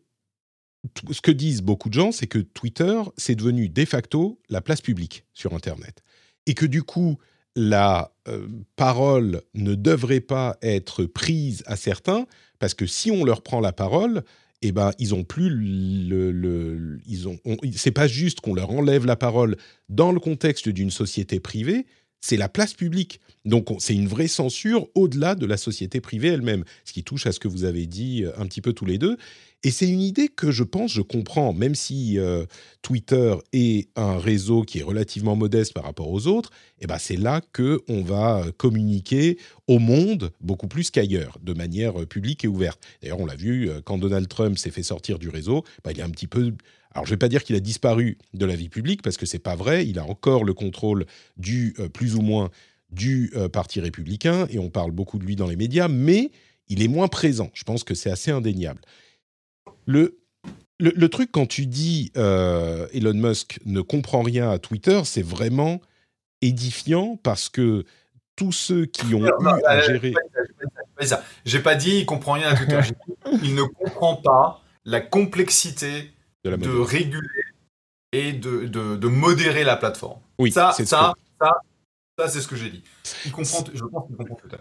ce que disent beaucoup de gens, c'est que Twitter, c'est devenu de facto la place publique sur Internet. Et que du coup, la euh, parole ne devrait pas être prise à certains, parce que si on leur prend la parole, eh ben, ils ont plus le ils ont, c'est pas juste qu'on leur enlève la parole dans le contexte d'une société privée, c'est la place publique. Donc c'est une vraie censure au-delà de la société privée elle-même, ce qui touche à ce que vous avez dit euh, un petit peu tous les deux. Et c'est une idée que je pense, je comprends, même si euh, Twitter est un réseau qui est relativement modeste par rapport aux autres, eh ben c'est là que on va euh, communiquer au monde beaucoup plus qu'ailleurs, de manière publique et ouverte. D'ailleurs, on l'a vu quand Donald Trump s'est fait sortir du réseau, bah, il est un petit peu alors, je ne vais pas dire qu'il a disparu de la vie publique parce que c'est pas vrai. Il a encore le contrôle du plus ou moins du parti républicain et on parle beaucoup de lui dans les médias, mais il est moins présent. Je pense que c'est assez indéniable. Le, le, truc, quand tu dis euh, Elon Musk ne comprend rien à Twitter, c'est vraiment édifiant parce que tous ceux qui ont eu à gérer. J'ai pas dit il comprend rien à Twitter. il ne comprend pas la complexité de, réguler et de, de, modérer la plateforme. Oui, ça, ça, ça, ça, c'est ce que j'ai dit. Il comprend, je pense qu'il comprend Twitter.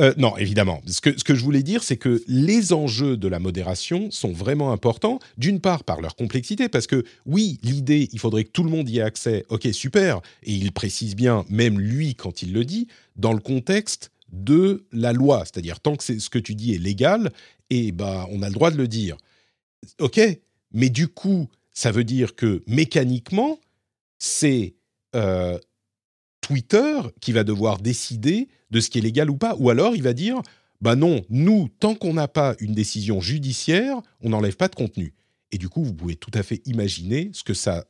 Euh, non, évidemment. Ce que, ce que, je voulais dire, c'est que les enjeux de la modération sont vraiment importants, d'une part par leur complexité, parce que oui, l'idée, il faudrait que tout le monde y ait accès, ok, super, et il précise bien, même lui, quand il le dit, dans le contexte de la loi, c'est-à-dire tant que ce que tu dis est légal, et ben, on a le droit de le dire. Ok, mais du coup, ça veut dire que mécaniquement, c'est euh, Twitter qui va devoir décider de ce qui est légal ou pas. Ou alors il va dire, bah non, nous, tant qu'on n'a pas une décision judiciaire, on n'enlève pas de contenu. Et du coup, vous pouvez tout à fait imaginer ce que ça,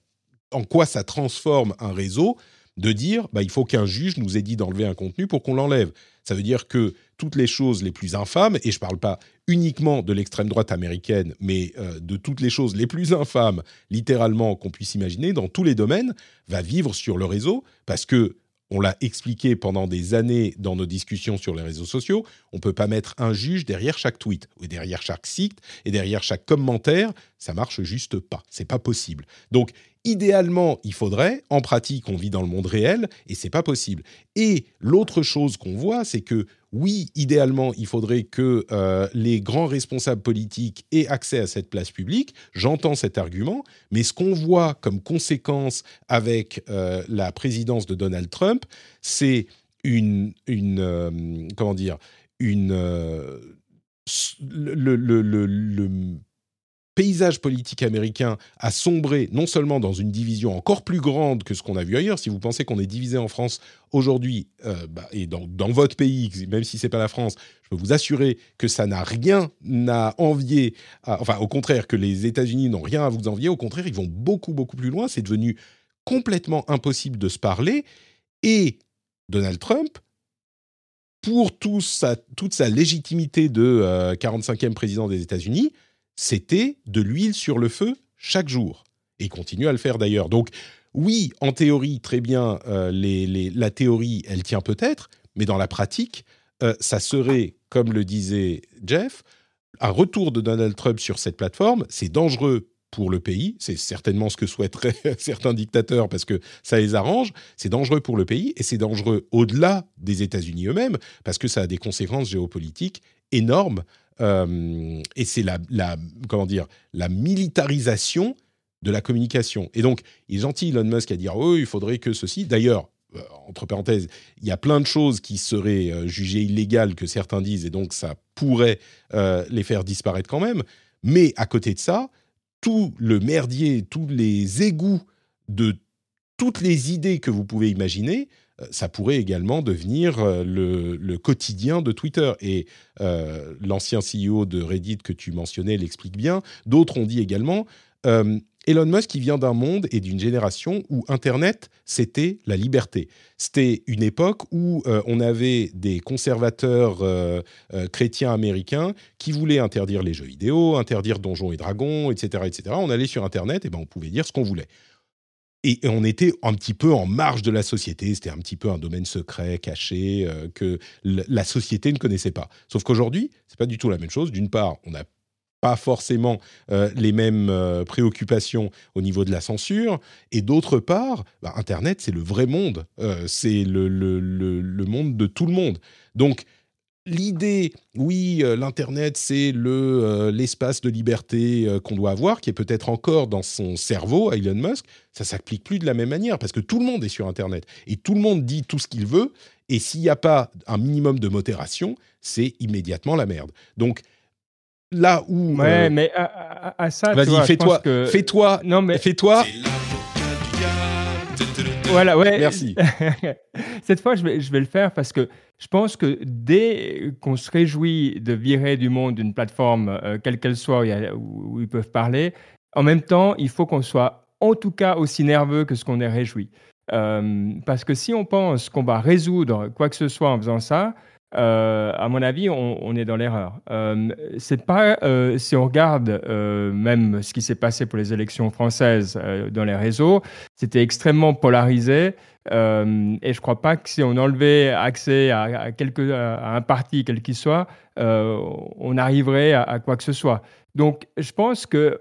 en quoi ça transforme un réseau de dire, bah, il faut qu'un juge nous ait dit d'enlever un contenu pour qu'on l'enlève. Ça veut dire que toutes les choses les plus infâmes, et je ne parle pas uniquement de l'extrême droite américaine, mais euh, de toutes les choses les plus infâmes, littéralement, qu'on puisse imaginer, dans tous les domaines, va vivre sur le réseau, parce que on l'a expliqué pendant des années dans nos discussions sur les réseaux sociaux, on ne peut pas mettre un juge derrière chaque tweet, ou derrière chaque site, et derrière chaque commentaire, ça marche juste pas, c'est pas possible. Donc, idéalement, il faudrait. En pratique, on vit dans le monde réel et c'est pas possible. Et l'autre chose qu'on voit, c'est que oui, idéalement, il faudrait que euh, les grands responsables politiques aient accès à cette place publique. J'entends cet argument, mais ce qu'on voit comme conséquence avec euh, la présidence de Donald Trump, c'est une, euh, comment dire, une le, le, le paysage politique américain a sombré non seulement dans une division encore plus grande que ce qu'on a vu ailleurs. Si vous pensez qu'on est divisé en France aujourd'hui euh, bah, et dans, votre pays, même si c'est pas la France, je peux vous assurer que ça n'a rien à envier. enfin, au contraire, que les États-Unis n'ont rien à vous envier. Au contraire, ils vont beaucoup beaucoup plus loin. C'est devenu complètement impossible de se parler. Et Donald Trump, pour toute sa légitimité de 45e euh, président des États-Unis, c'était de l'huile sur le feu chaque jour. Et il continue à le faire d'ailleurs. Donc oui, en théorie, très bien, euh, la théorie, elle tient peut-être, mais dans la pratique, euh, ça serait, comme le disait Jeff, un retour de Donald Trump sur cette plateforme, c'est dangereux pour le pays, c'est certainement ce que souhaiteraient certains dictateurs parce que ça les arrange, c'est dangereux pour le pays et c'est dangereux au-delà des États-Unis eux-mêmes parce que ça a des conséquences géopolitiques énormes euh, et c'est la, comment dire, la militarisation de la communication. Et donc, il est gentil, Elon Musk, à dire, oh, il faudrait que ceci. D'ailleurs, euh, entre parenthèses, il y a plein de choses qui seraient euh, jugées illégales que certains disent, et donc ça pourrait les faire disparaître quand même. Mais à côté de ça, tout le merdier, tous les égouts de toutes les idées que vous pouvez imaginer ça pourrait également devenir euh, le, quotidien de Twitter. Et euh, l'ancien CEO de Reddit que tu mentionnais l'explique bien. D'autres ont dit également, Elon Musk qui vient d'un monde et d'une génération où Internet, c'était la liberté. C'était une époque où on avait des conservateurs chrétiens américains qui voulaient interdire les jeux vidéo, interdire Donjons et Dragons, etc., etc. On allait sur Internet et ben on pouvait dire ce qu'on voulait et on était un petit peu en marge de la société. C'était un petit peu un domaine secret, caché, euh, que la société ne connaissait pas. Sauf qu'aujourd'hui, c'est pas du tout la même chose. D'une part, on n'a pas forcément euh, les mêmes euh, préoccupations au niveau de la censure. Et d'autre part, bah, Internet, c'est le vrai monde. c'est le, le, le, monde de tout le monde. Donc, l'idée, oui, euh, l'Internet, c'est le, euh, l'espace de liberté euh, qu'on doit avoir, qui est peut-être encore dans son cerveau à Elon Musk, ça s'applique plus de la même manière, parce que tout le monde est sur Internet, et tout le monde dit tout ce qu'il veut, et s'il n'y a pas un minimum de modération, c'est immédiatement la merde. Donc, là où... Ouais, mais à, ça, vas-y, fais-toi, fais-toi, non, mais... fais-toi... Voilà, ouais. Merci. Cette fois, je vais, je vais le faire parce que je pense que dès qu'on se réjouit de virer du monde d'une plateforme, euh, quelle qu'elle soit, où, ils peuvent parler, en même temps, il faut qu'on soit en tout cas aussi nerveux que ce qu'on est réjoui. Euh, parce que si on pense qu'on va résoudre quoi que ce soit en faisant ça, euh, à mon avis, on, est dans l'erreur. Euh, c'est pas euh, si on regarde même ce qui s'est passé pour les élections françaises dans les réseaux, c'était extrêmement polarisé. et je crois pas que si on enlevait accès à, quelque, à un parti quel qu'il soit, on arriverait à, quoi que ce soit. Donc, je pense que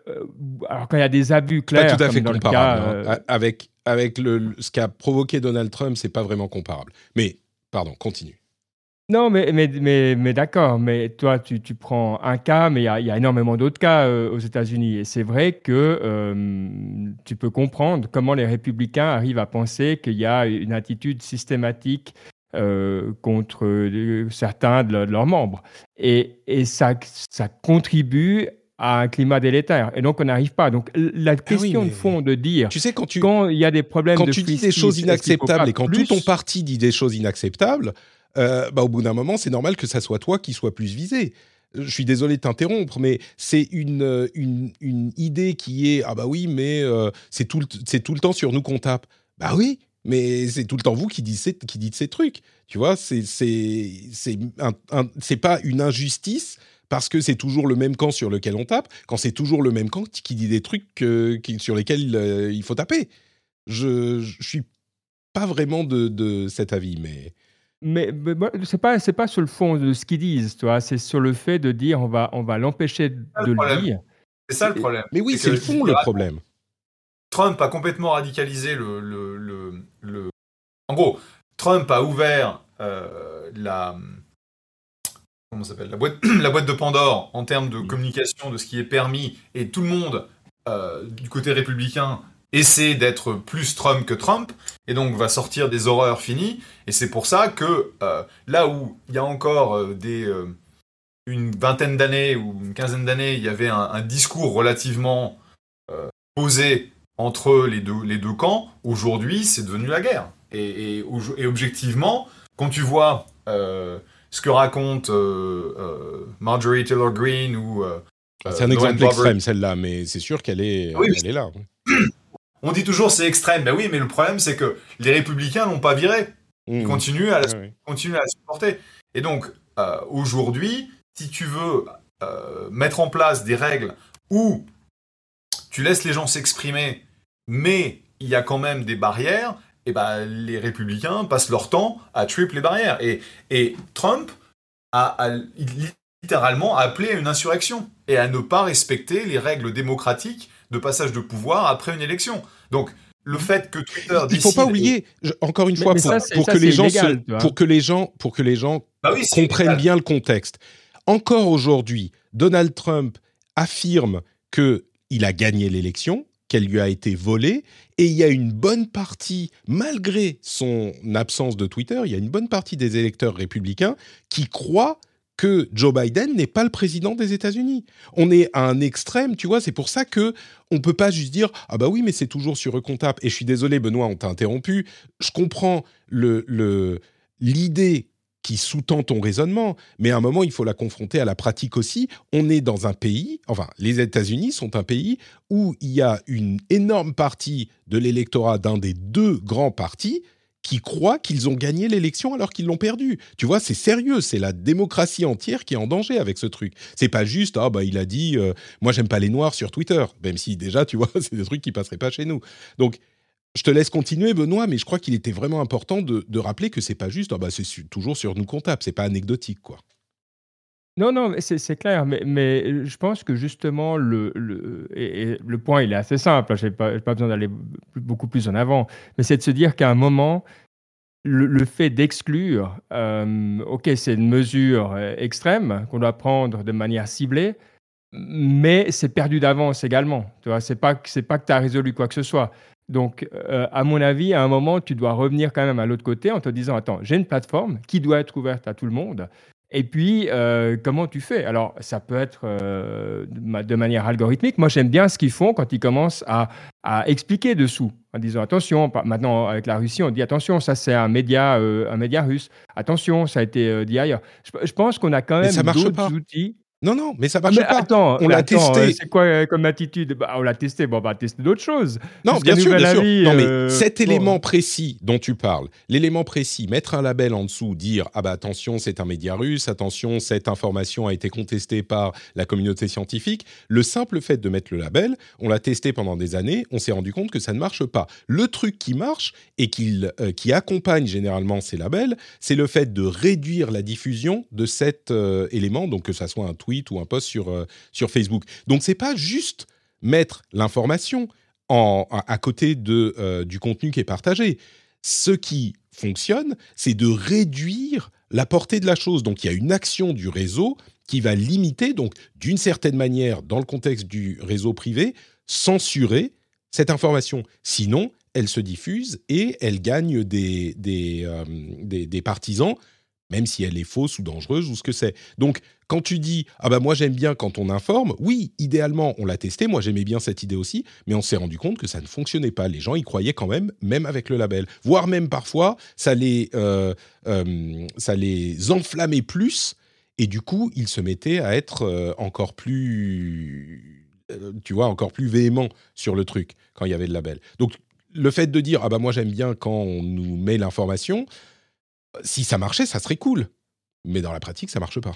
alors quand il y a des abus clairs, pas tout à fait comparable. Hein. Avec avec le, ce qu'a provoqué Donald Trump, c'est pas vraiment comparable. Mais pardon, continue. Non, mais, mais, mais, mais d'accord, mais toi, tu, tu, prends un cas, mais il y a, y a, énormément d'autres cas euh, aux États-Unis. Et c'est vrai que euh, tu peux comprendre comment les républicains arrivent à penser qu'il y a une attitude systématique euh, contre certains de, leurs membres. Et, et ça, ça contribue à un climat délétère. Et donc, on n'arrive pas. Donc, la ah question de fond de dire, tu sais, quand tu quand il y a des problèmes quand tu dis des choses inacceptables et quand tout ton parti dit des choses inacceptables, euh, bah, au bout d'un moment, c'est normal que ça soit toi qui sois plus visé. Je suis désolé de t'interrompre, mais c'est une, une, idée qui est ah bah oui, mais euh, c'est tout, tout le temps sur nous qu'on tape. Bah oui, mais c'est tout le temps vous qui dites, qui dites ces trucs. Tu vois, c'est c'est pas une injustice parce que c'est toujours le même camp sur lequel on tape, quand c'est toujours le même camp qui dit des trucs sur lesquels euh, il faut taper. Je, je suis pas vraiment de, de cet avis, mais mais, ce c'est pas c'est pas sur le fond de ce qu'ils disent, toi. C'est sur le fait de dire on va on va l'empêcher de le dire. C'est ça le problème. Mais oui, c'est le fond le problème. Trump a complètement radicalisé le, le, En gros, Trump a ouvert euh, la comment s'appelle la boîte, la boîte de Pandore en termes de communication de ce qui est permis et tout le monde euh, du côté républicain essaie d'être plus Trump que Trump et donc va sortir des horreurs finies et c'est pour ça que euh, là où il y a encore des une vingtaine d'années ou une quinzaine d'années il y avait un discours relativement posé entre les deux, les deux camps, aujourd'hui, c'est devenu la guerre. Et, et, objectivement, quand tu vois euh, ce que raconte euh, euh, Marjorie Taylor Greene ou. c'est un exemple extrême celle-là, mais c'est sûr qu'elle est, elle est là. On dit toujours c'est extrême, ben oui, mais le problème c'est que les républicains l'ont pas viré. Ils mmh. continuent à, la, continuent à la supporter. Et donc, aujourd'hui, si tu veux mettre en place des règles où tu laisses les gens s'exprimer, mais il y a quand même des barrières, et ben les républicains passent leur temps à tripler les barrières. Et, et Trump a, littéralement appelé à une insurrection et à ne pas respecter les règles démocratiques de passage de pouvoir après une élection. Donc, le fait que Twitter il faut pas oublier encore une fois pour, que les gens pour que les gens pour que les gens comprennent bien le contexte. Encore aujourd'hui Donald Trump affirme que il a gagné l'élection, qu'elle lui a été volée, et il y a une bonne partie, malgré son absence de Twitter, il y a une bonne partie des électeurs républicains qui croient que Joe Biden n'est pas le président des États-Unis. On est à un extrême, tu vois, c'est pour ça que on peut pas juste dire ah bah oui, mais c'est toujours sur Recontap et je suis désolé Benoît, on t'a interrompu. Je comprends le l'idée qui sous-tend ton raisonnement, mais à un moment, il faut la confronter à la pratique aussi. On est dans un pays, enfin, les États-Unis sont un pays où il y a une énorme partie de l'électorat d'un des deux grands partis qui croient qu'ils ont gagné l'élection alors qu'ils l'ont perdu. Tu vois, c'est sérieux, c'est la démocratie entière qui est en danger avec ce truc. C'est pas juste ah bah il a dit euh, moi j'aime pas les noirs sur Twitter, même si déjà tu vois, c'est des trucs qui passeraient pas chez nous. Donc je te laisse continuer, Benoît, mais je crois qu'il était vraiment important de, rappeler que c'est pas juste, ah bah c'est toujours sur nous comptable, c'est pas anecdotique, quoi. Non, non, c'est clair, mais, mais, je pense que justement, le, le, et, le point, il est assez simple, je n'ai pas, besoin d'aller beaucoup plus en avant, mais c'est de se dire qu'à un moment, le, fait d'exclure, euh, ok, c'est une mesure euh, extrême qu'on doit prendre de manière ciblée, mais c'est perdu d'avance également. Tu vois, c'est pas, pas que tu as résolu quoi que ce soit. Donc, euh, à mon avis, à un moment, tu dois revenir quand même à l'autre côté en te disant, attends, j'ai une plateforme qui doit être ouverte à tout le monde. Et puis, euh, comment tu fais? Alors, ça peut être euh, de manière algorithmique. Moi, j'aime bien ce qu'ils font quand ils commencent à, expliquer dessous, en disant attention. Maintenant, avec la Russie, on dit attention, ça c'est un média, un média russe. Attention, ça a été dit ailleurs. Je, je pense qu'on a quand même d'autres outils. Non, non, mais ça marche ah, pas. Attends, on l'a testé. Euh, c'est quoi euh, comme attitude? Bah, On l'a testé. Bon, on va tester d'autres choses. Non, bien sûr, bien sûr. non, mais euh, cet élément précis dont tu parles, l'élément précis, mettre un label en dessous, dire ah bah attention, c'est un média russe, attention, cette information a été contestée par la communauté scientifique. Le simple fait de mettre le label, on l'a testé pendant des années, on s'est rendu compte que ça ne marche pas. Le truc qui marche et qui, qui accompagne généralement ces labels, c'est le fait de réduire la diffusion de cet élément, donc que ça soit un tweet ou un post sur, euh, sur Facebook. Donc c'est pas juste mettre l'information en, à, côté de, euh, du contenu qui est partagé. Ce qui fonctionne, c'est de réduire la portée de la chose. Donc il y a une action du réseau qui va limiter, donc d'une certaine manière, dans le contexte du réseau privé, censurer cette information. Sinon, elle se diffuse et elle gagne des, des, euh, des, des partisans même si elle est fausse ou dangereuse ou ce que c'est. Donc, quand tu dis ah bah moi j'aime bien quand on informe, oui, idéalement on l'a testé, moi j'aimais bien cette idée aussi, mais on s'est rendu compte que ça ne fonctionnait pas. Les gens y croyaient quand même, même avec le label, voire même parfois ça les euh, euh, ça les enflammait plus et du coup ils se mettaient à être euh, encore plus tu vois encore plus véhément sur le truc quand il y avait le label. Donc le fait de dire ah bah moi j'aime bien quand on nous met l'information si ça marchait, ça serait cool. Mais dans la pratique, ça marche pas.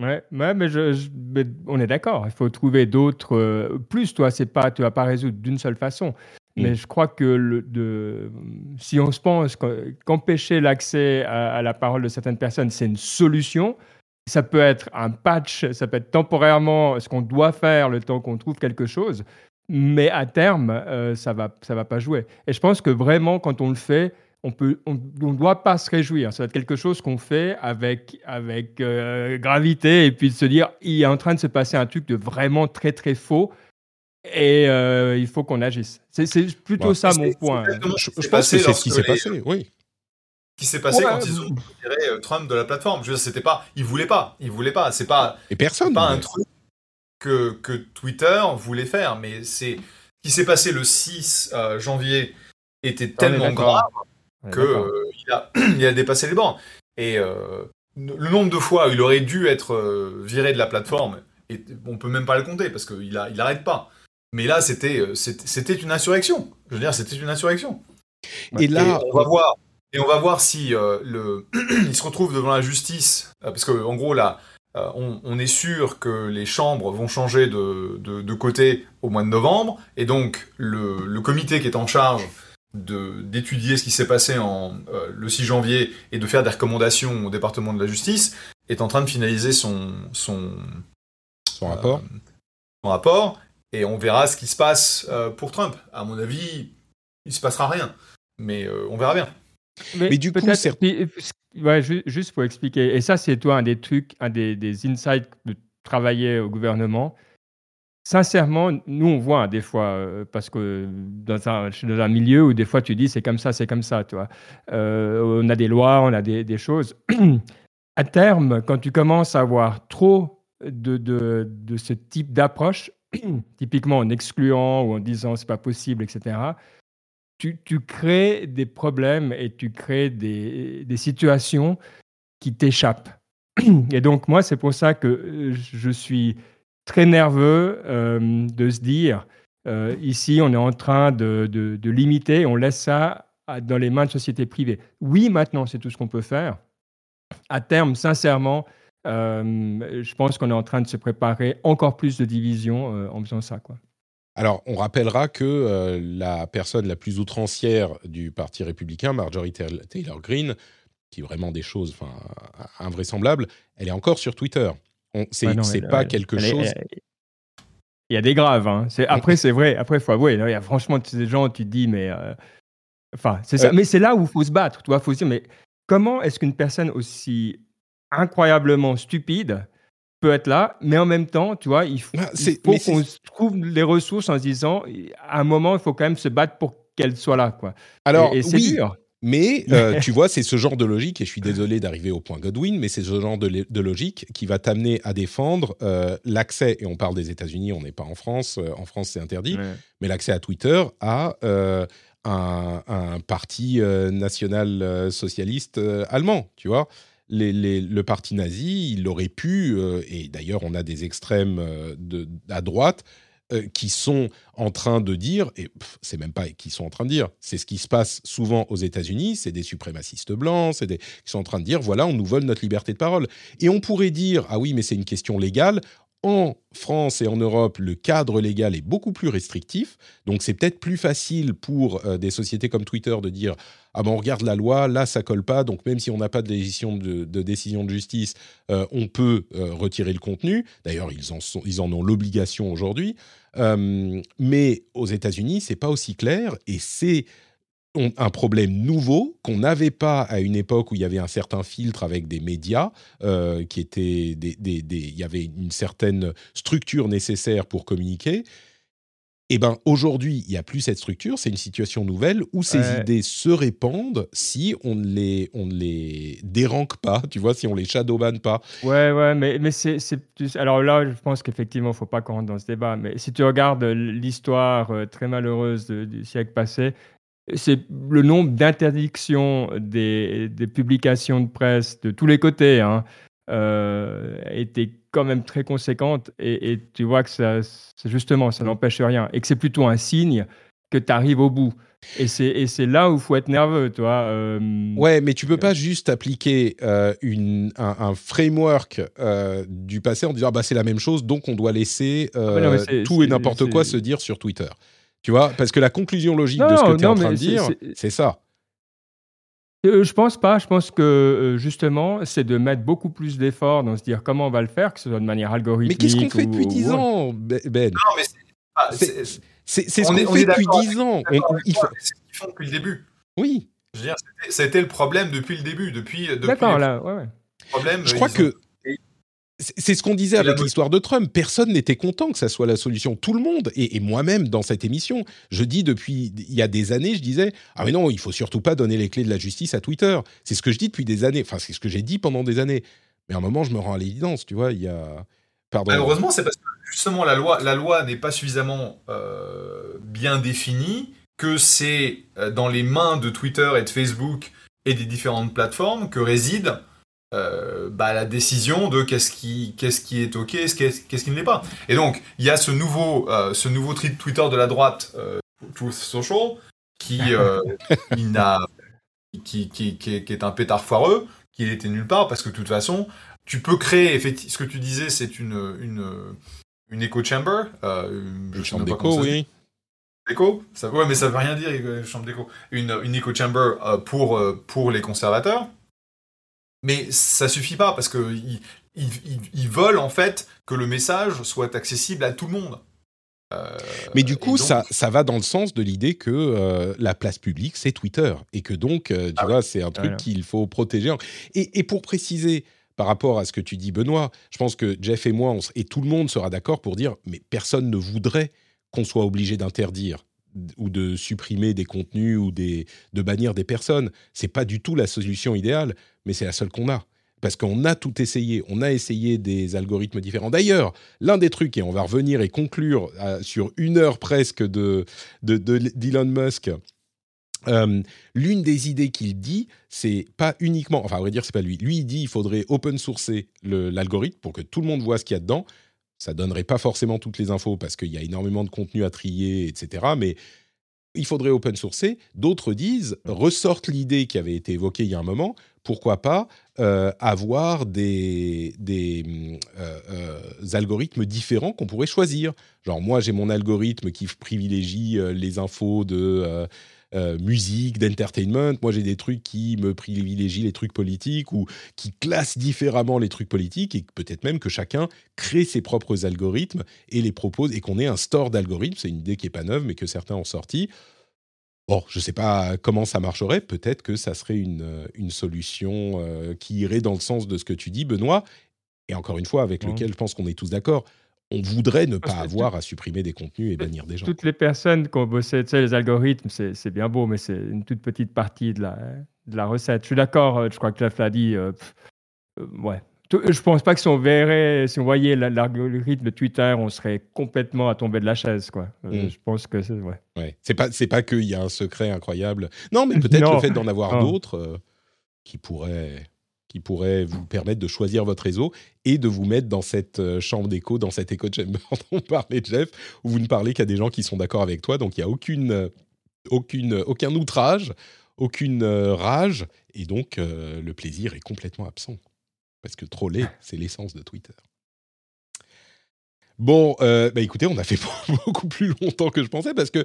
Ouais, mais, je, on est d'accord. Il faut trouver d'autres. Euh, plus, toi, c'est pas, tu vas pas résoudre d'une seule façon. Mais mm. je crois que le, de, si on se pense qu'empêcher l'accès à, la parole de certaines personnes, c'est une solution, ça peut être un patch, ça peut être temporairement ce qu'on doit faire le temps qu'on trouve quelque chose. mais à terme, euh, ça va, ça va pas jouer. Et je pense que vraiment, quand on le fait, on peut, on ne doit pas se réjouir. Ça va être quelque chose qu'on fait avec, avec euh, gravité et puis de se dire, il est en train de se passer un truc de vraiment très très faux et euh, il faut qu'on agisse. C'est plutôt ça mon point. Je, pense que c'est ce qui s'est passé, oui. Ce qui s'est passé quand ils ont retiré Trump de la plateforme. Je veux dire, c'était pas, ils voulaient pas, ils voulaient pas. C'est pas, et personne. Pas un truc que, que Twitter voulait faire, mais c'est ce qui s'est passé le 6 euh, janvier était tellement grave qu'il euh, a, il a dépassé les bornes. Et euh, le nombre de fois où il aurait dû être viré de la plateforme, et on peut même pas le compter parce qu'il il n'arrête pas. Mais là, c'était c'était une insurrection. Je veux dire, c'était une insurrection. Et là, on va voir. Et on va voir si le, il se retrouve devant la justice, parce que en gros là, euh, on, est sûr que les chambres vont changer de, côté au mois de novembre, et donc le, comité qui est en charge d'étudier ce qui s'est passé en, euh, le 6 janvier et de faire des recommandations au département de la justice est en train de finaliser son, son, rapport. Euh, son rapport, et on verra ce qui se passe pour Trump. À mon avis, il ne se passera rien, mais on verra bien. Mais, du coup, ouais, juste pour expliquer, et ça, c'est toi un des trucs, un des, des insights de travailler au gouvernement. Sincèrement, nous, on voit des fois, euh, parce que dans un, milieu où des fois tu dis c'est comme ça, c'est comme ça, tu vois. Euh, on a des lois, on a des, des choses. à terme, quand tu commences à avoir trop de, de, de ce type d'approche, typiquement en excluant ou en disant c'est pas possible, etc., tu, crées des problèmes et tu crées des, situations qui t'échappent. Et donc, moi, c'est pour ça que euh, je suis très nerveux euh, de se dire, euh, ici, on est en train de, de, limiter, on laisse ça dans les mains de sociétés privées. Oui, maintenant, c'est tout ce qu'on peut faire. À terme, sincèrement, je pense qu'on est en train de se préparer encore plus de divisions en faisant ça. Alors, on rappellera que euh, la personne la plus outrancière du Parti républicain, Marjorie Taylor Greene, qui est vraiment des choses invraisemblables, elle est encore sur Twitter. C'est pas quelque chose. Il y a des graves. Hein. Après, c'est vrai. Après, il faut avouer. Il y a franchement des gens, tu te dis, mais. Euh, enfin, c'est ça. Euh. Mais c'est là où il faut se battre. Vois, faut se dire, mais comment est-ce qu'une personne aussi incroyablement stupide peut être là, mais en même temps, tu vois, il faut, ah, qu'on trouve les ressources en se disant, à un moment, il faut quand même se battre pour qu'elle soit là, quoi. Alors, et, c'est dur. Mais euh, tu vois, c'est ce genre de logique, et je suis désolé d'arriver au point Godwin, mais c'est ce genre de, logique qui va t'amener à défendre euh, l'accès, et on parle des États-Unis, on n'est pas en France, euh, en France c'est interdit, mais l'accès à Twitter à un, un, parti national socialiste allemand, tu vois. Le parti nazi, il aurait pu, et d'ailleurs on a des extrêmes à droite, euh, qui sont en train de dire, et c'est même pas qui sont en train de dire, c'est ce qui se passe souvent aux États-Unis, c'est des suprémacistes blancs, c'est des qui sont en train de dire voilà, on nous vole notre liberté de parole. Et on pourrait dire ah oui, mais c'est une question légale en France et en Europe, le cadre légal est beaucoup plus restrictif. Donc, c'est peut-être plus facile pour euh, des sociétés comme Twitter de dire Ah ben, on regarde la loi, là, ça colle pas. Donc, même si on n'a pas de décision de, décision de justice, euh, on peut euh, retirer le contenu. D'ailleurs, ils, en ont l'obligation aujourd'hui. mais aux États-Unis, c'est pas aussi clair et c'est un problème nouveau qu'on n'avait pas à une époque où il y avait un certain filtre avec des médias, euh, qui étaient des, il y avait une certaine structure nécessaire pour communiquer. Eh ben aujourd'hui, il n'y a plus cette structure. C'est une situation nouvelle où ces idées se répandent si on ne les on ne les déranque pas. Tu vois, si on les shadowban pas. Ouais, ouais, mais mais c'est alors là, je pense qu'effectivement, il faut pas qu'on rentre dans ce débat. Mais si tu regardes l'histoire euh, très malheureuse du siècle passé, c'est le nombre d'interdictions des, publications de presse de tous les côtés hein, euh, était quand même très conséquente et, tu vois que ça, justement, ça n'empêche rien et que c'est plutôt un signe que tu arrives au bout. Et c'est là où il faut être nerveux, toi. Euh, ouais, mais tu peux pas juste appliquer euh, une, un, framework du passé en disant ah bah, c'est la même chose, donc on doit laisser ah, tout et n'importe quoi se dire sur Twitter. Tu vois, parce que la conclusion logique de ce que tu es en train de dire, c'est ça. Euh, je pense pas. Je pense que euh, justement, c'est de mettre beaucoup plus d'efforts dans se dire comment on va le faire, que ce soit de manière algorithmique. Mais qu'est-ce qu'on fait depuis 10 ans, Ben Non, mais C'est ce qu'on fait depuis 10 ans. C'est ce qu'ils font depuis le début. Oui. Je veux dire, c'était le problème depuis le début. Depuis, depuis D'accord, là, ouais, ouais. Problème, je crois que c'est ce qu'on disait avec l'histoire de Trump. Personne n'était content que ça soit la solution. Tout le monde, et, moi-même dans cette émission, je dis depuis il y a des années, je disais ah mais non, il faut surtout pas donner les clés de la justice à Twitter. C'est ce que je dis depuis des années. Enfin, c'est ce que j'ai dit pendant des années. Mais à un moment, je me rends à l'évidence. Tu vois, il y a Pardon. Malheureusement, c'est parce que justement la loi, la loi n'est pas suffisamment euh, bien définie, que c'est euh, dans les mains de Twitter et de Facebook et des différentes plateformes que réside euh, bah, la décision de qu'est-ce qui, qu'est-ce qui est ok, qu'est-ce, qu'est-ce qui ne l'est pas. Et donc, il y a ce nouveau, euh, ce nouveau Twitter de la droite, euh, Truth Social, qui, qui, n'a, qui, qui, qui, est, un pétard foireux, qui n'était nulle part, parce que de toute façon, tu peux créer, effectivement, ce que tu disais, c'est une, une, une echo chamber. une chambre d'écho, oui. Écho ça, Ouais, mais ça veut rien dire, chambre d'écho. Une, une echo chamber pour, pour les conservateurs. Mais ça suffit pas parce que ils, veulent en fait que le message soit accessible à tout le monde. Euh, mais du coup, ça, ça va dans le sens de l'idée que euh, la place publique, c'est Twitter. Et que donc, euh, tu ah vois, c'est un truc qu'il faut protéger. Et, pour préciser, par rapport à ce que tu dis, Benoît, je pense que Jeff et moi, et tout le monde sera d'accord pour dire, mais personne ne voudrait qu'on soit obligé d'interdire ou de supprimer des contenus ou des, de bannir des personnes. C'est pas du tout la solution idéale, mais c'est la seule qu'on a. Parce qu'on a tout essayé, on a essayé des algorithmes différents. D'ailleurs, l'un des trucs, et on va revenir et conclure euh, sur une heure presque de, d'Elon Musk, euh, l'une des idées qu'il dit, c'est pas uniquement, enfin à vrai dire c'est pas lui, lui il dit il faudrait open sourcer l'algorithme pour que tout le monde voit ce qu'il y a dedans, ça donnerait pas forcément toutes les infos parce qu'il y a énormément de contenu à trier, etc. Mais il faudrait open sourcer. D'autres disent, ressortent l'idée qui avait été évoquée il y a un moment, pourquoi pas euh, avoir des, des euh, euh, algorithmes différents qu'on pourrait choisir. Genre moi j'ai mon algorithme qui privilégie les infos de euh, musique, d'entertainment. Moi, j'ai des trucs qui me privilégient les trucs politiques ou qui classent différemment les trucs politiques et peut-être même que chacun crée ses propres algorithmes et les propose et qu'on ait un store d'algorithmes. C'est une idée qui est pas neuve, mais que certains ont sorti. Bon, je ne sais pas comment ça marcherait. Peut-être que ça serait une, euh, une solution euh, qui irait dans le sens de ce que tu dis, Benoît. Et encore une fois, avec lequel je pense qu'on est tous d'accord on voudrait ne pas avoir à supprimer des contenus et bannir des gens. Toutes les personnes qui ont bossé, tu sais, les algorithmes, c'est bien beau, mais c'est une toute petite partie de la, de la recette. Je suis d'accord, euh, je crois que Jeff l'a dit. Euh, euh, ouais. Je pense pas que si on verrait, si on voyait l'algorithme de Twitter, on serait complètement à tomber de la chaise, quoi. Hmm. Je pense que c'est ouais. ouais. C'est pas c'est pas qu'il y a un secret incroyable. Non, mais peut-être le fait d'en avoir d'autres qui pourraient qui pourrait vous permettre de choisir votre réseau et de vous mettre dans cette euh, chambre d'écho, dans cette écho chamber dont parlait Jeff, où vous ne parlez qu'à des gens qui sont d'accord avec toi. Donc il n'y a aucune, euh, aucune, aucun outrage, aucune euh, rage, et donc le plaisir est complètement absent. Parce que troller, c'est l'essence de Twitter. Bon, bah écoutez, on a fait beaucoup plus longtemps que je pensais parce que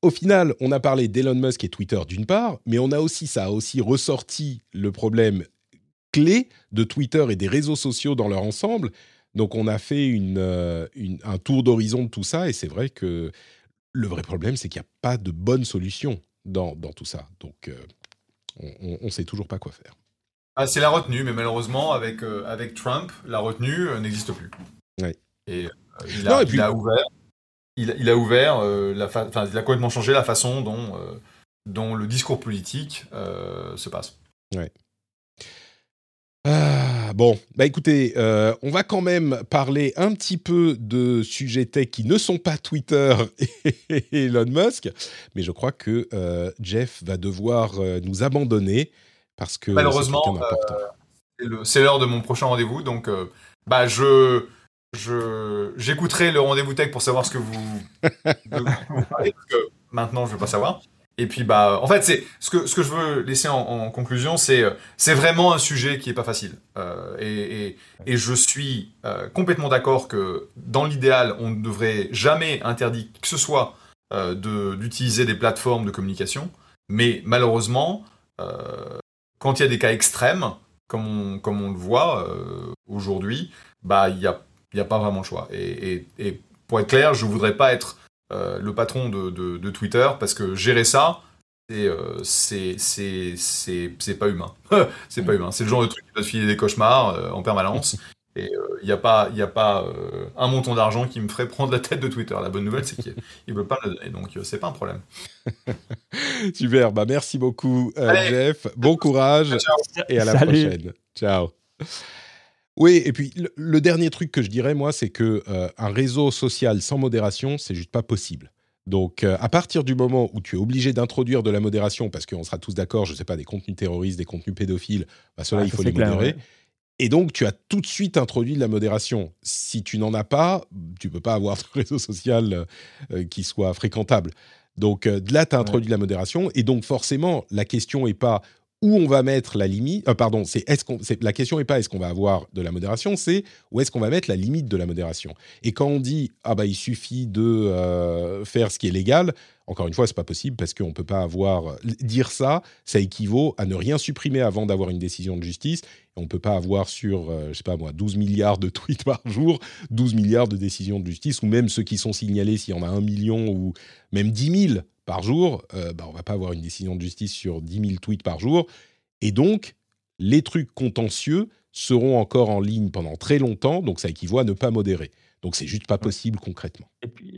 au final, on a parlé d'Elon Musk et Twitter d'une part, mais on a aussi ça a aussi ressorti le problème clés de Twitter et des réseaux sociaux dans leur ensemble. Donc on a fait euh, un tour d'horizon de tout ça et c'est vrai que le vrai problème, c'est qu'il n'y a pas de bonne solution dans, tout ça. Donc euh, on ne sait toujours pas quoi faire. Ah, c'est la retenue, mais malheureusement, avec, euh, avec Trump, la retenue n'existe plus. Et, il, a, il, a, ouvert, il, a ouvert la il a complètement changé la façon dont, dont le discours politique se passe. Ouais. Ah, bon, bah écoutez, euh, on va quand même parler un petit peu de sujets tech qui ne sont pas Twitter et Elon Musk, mais je crois que euh, Jeff va devoir euh, nous abandonner parce que malheureusement c'est l'heure de mon prochain rendez-vous, donc bah je je j'écouterai le rendez-vous tech pour savoir ce que vous, parlez, parce que maintenant je ne veux pas savoir. Et puis bah, en fait, c'est ce que ce que je veux laisser en, conclusion, c'est euh, c'est vraiment un sujet qui est pas facile. Euh, et, et, je suis euh, complètement d'accord que dans l'idéal, on ne devrait jamais interdire que ce soit de d'utiliser des plateformes de communication. Mais malheureusement, quand il y a des cas extrêmes, comme on comme on le voit aujourd'hui, bah il y a il y a pas vraiment le choix. Et, et, pour être clair, je voudrais pas être le patron de, de, Twitter, parce que gérer ça, c'est c'est pas humain. c'est pas humain. C'est le genre de truc qui va te filer des cauchemars en permanence. Et il n'y a pas, y a pas un montant d'argent qui me ferait prendre la tête de Twitter. La bonne nouvelle, c'est qu'il ne veut pas la donner. Donc, c'est pas un problème. Super. Bah, merci beaucoup, Jeff. Bon courage. Et à la prochaine. Ciao. Oui, et puis le, dernier truc que je dirais, moi, c'est que euh, un réseau social sans modération, c'est juste pas possible. Donc, euh, à partir du moment où tu es obligé d'introduire de la modération, parce qu'on sera tous d'accord, je ne sais pas, des contenus terroristes, des contenus pédophiles, bah, cela, il faut les modérer. Et donc, tu as tout de suite introduit de la modération. Si tu n'en as pas, tu peux pas avoir de réseau social euh, qui soit fréquentable. Donc, là, tu as introduit de la modération. Et donc, forcément, la question n'est pas où on va mettre la limite. Euh, pardon, c'est est-ce qu'on. la question n'est pas est-ce qu'on va avoir de la modération, c'est où est-ce qu'on va mettre la limite de la modération. Et quand on dit ah bah il suffit de euh, faire ce qui est légal, encore une fois, c'est pas possible parce qu'on peut pas avoir dire ça, ça équivaut à ne rien supprimer avant d'avoir une décision de justice. On peut pas avoir sur, euh, je sais pas moi, 12 milliards de tweets par jour, 12 milliards de décisions de justice, ou même ceux qui sont signalés, s'il y en a un million ou même 10 000 par jour, euh, bah, on va pas avoir une décision de justice sur 10 000 tweets par jour. Et donc, les trucs contentieux seront encore en ligne pendant très longtemps, donc ça équivaut à ne pas modérer. Donc c'est juste pas possible concrètement.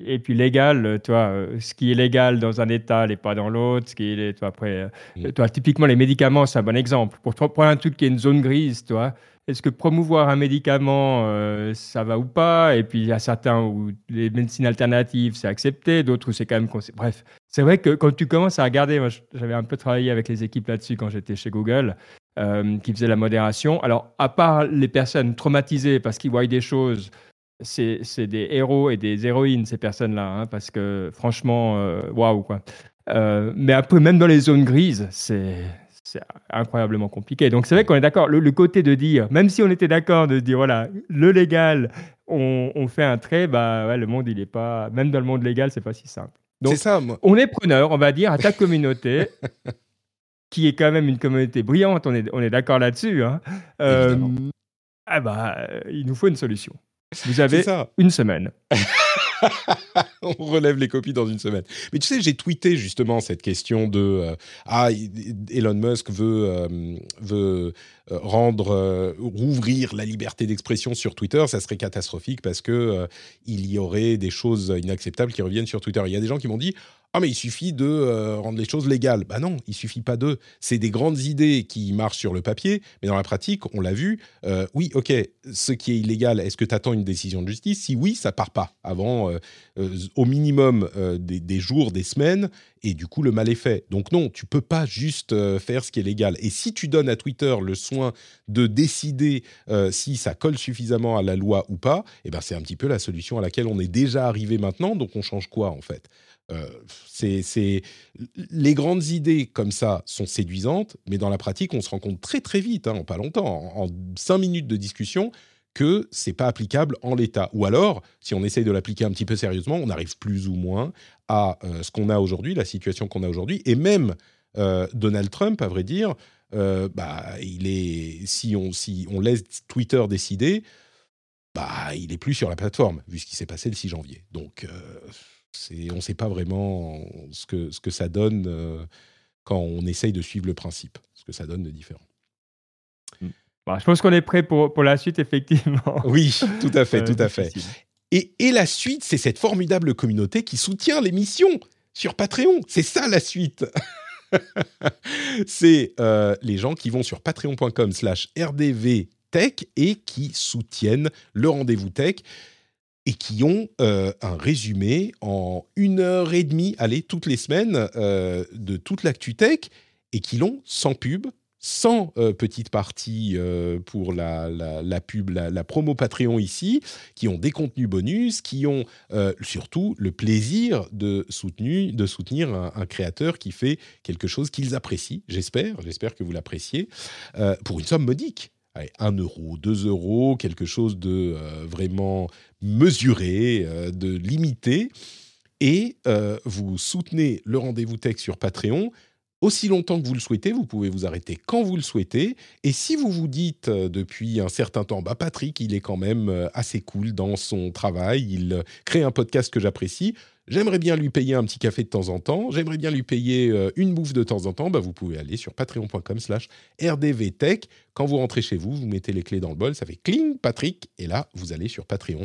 Et puis, légal, euh, toi, euh, ce qui est légal dans un État n'est pas dans l'autre. Ce qui est, toi, après, mm. toi, typiquement les médicaments, c'est un bon exemple. Pour prendre un truc qui est une zone grise, toi, est-ce que promouvoir un médicament, euh, ça va ou pas? Et puis il y a certains où les médecines alternatives, c'est accepté, d'autres où c'est quand même... Bref, c'est vrai que quand tu commences à regarder, moi j'avais un peu travaillé avec les équipes là-dessus quand j'étais chez Google, euh, qui faisaient la modération. Alors, à part les personnes traumatisées parce qu'ils voient des choses, c'est des héros et des héroïnes, ces personnes-là, hein, parce que franchement, euh, waouh, quoi. mais après, même dans les zones grises, c'est c'est incroyablement compliqué. Donc c'est vrai qu'on est d'accord. Le, côté de dire, même si on était d'accord de dire, voilà, le légal, on, fait un trait, bah ouais, le monde, il est pas, même dans le monde légal, c'est pas si simple. Donc ça, on est preneur, on va dire, à ta communauté, qui est quand même une communauté brillante, on est, on est d'accord là-dessus. Hein. Euh, ah bah, il nous faut une solution. Vous avez une semaine. on relève les copies dans une semaine. Mais tu sais, j'ai tweeté justement cette question de euh, ah Elon Musk veut euh, euh, rendre rouvrir la liberté d'expression sur Twitter, ça serait catastrophique parce que il y aurait des choses inacceptables qui reviennent sur Twitter. Il y a des gens qui m'ont dit ah mais il suffit de euh, rendre les choses légales. Bah non, il suffit pas de. C'est des grandes idées qui marchent sur le papier, mais dans la pratique, on l'a vu. Euh, oui, ok, ce qui est illégal, est-ce que tu attends une décision de justice? Si oui, ça part pas avant euh, au minimum des, jours, des semaines, et du coup le mal est fait. Donc non, tu peux pas juste faire ce qui est légal. Et si tu donnes à Twitter le soin de décider si ça colle suffisamment à la loi ou pas, eh ben c'est un petit peu la solution à laquelle on est déjà arrivé maintenant. Donc on change quoi en fait? Euh, c'est les grandes idées comme ça sont séduisantes, mais dans la pratique, on se rend compte très très vite, hein, en pas longtemps, en, cinq minutes de discussion, que c'est pas applicable en l'état. Ou alors, si on essaye de l'appliquer un petit peu sérieusement, on arrive plus ou moins à euh, ce qu'on a aujourd'hui, la situation qu'on a aujourd'hui, et même euh, Donald Trump, à vrai dire, bah, il est si on laisse Twitter décider, bah, il est plus sur la plateforme vu ce qui s'est passé le 6 janvier. Donc on ne sait pas vraiment ce que, ce que ça donne euh, quand on essaye de suivre le principe, ce que ça donne de différent. Mmh. Bah, je pense qu'on est prêt pour, pour la suite, effectivement. Oui, tout à fait, tout à fait. Et, et la suite, c'est cette formidable communauté qui soutient l'émission sur Patreon. C'est ça la suite. c'est euh, les gens qui vont sur patreon.com slash rdvtech et qui soutiennent le rendez-vous tech et qui ont euh, un résumé en une heure et demie, allez, toutes les semaines, euh, de toute l'actu tech, et qui l'ont sans pub, sans euh, petite partie pour la, la, pub, la, promo Patreon ici, qui ont des contenus bonus, qui ont surtout le plaisir de, de soutenir un, créateur qui fait quelque chose qu'ils apprécient, j'espère, j'espère que vous l'appréciez, pour une somme modique. 1 euro, 2 euros, quelque chose de vraiment mesuré, euh, de limité. Et euh, vous soutenez le rendez-vous tech sur Patreon aussi longtemps que vous le souhaitez. Vous pouvez vous arrêter quand vous le souhaitez. Et si vous vous dites depuis un certain temps, bah Patrick, il est quand même assez cool dans son travail, il crée un podcast que j'apprécie, j'aimerais bien lui payer un petit café de temps en temps, j'aimerais bien lui payer euh, une bouffe de temps en temps, bah, vous pouvez aller sur patreon.com slash rdvtech. Quand vous rentrez chez vous, vous mettez les clés dans le bol, ça fait cling, Patrick, et là, vous allez sur Patreon.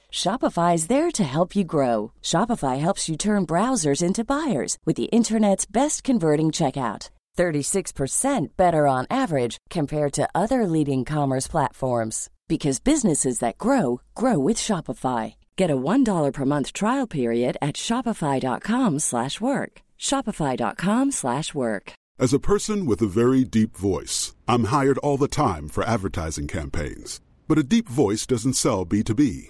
Shopify is there to help you grow. Shopify helps you turn browsers into buyers with the internet's best converting checkout. 36% better on average compared to other leading commerce platforms because businesses that grow grow with Shopify. Get a $1 per month trial period at shopify.com/work. shopify.com/work. As a person with a very deep voice, I'm hired all the time for advertising campaigns. But a deep voice doesn't sell B2B,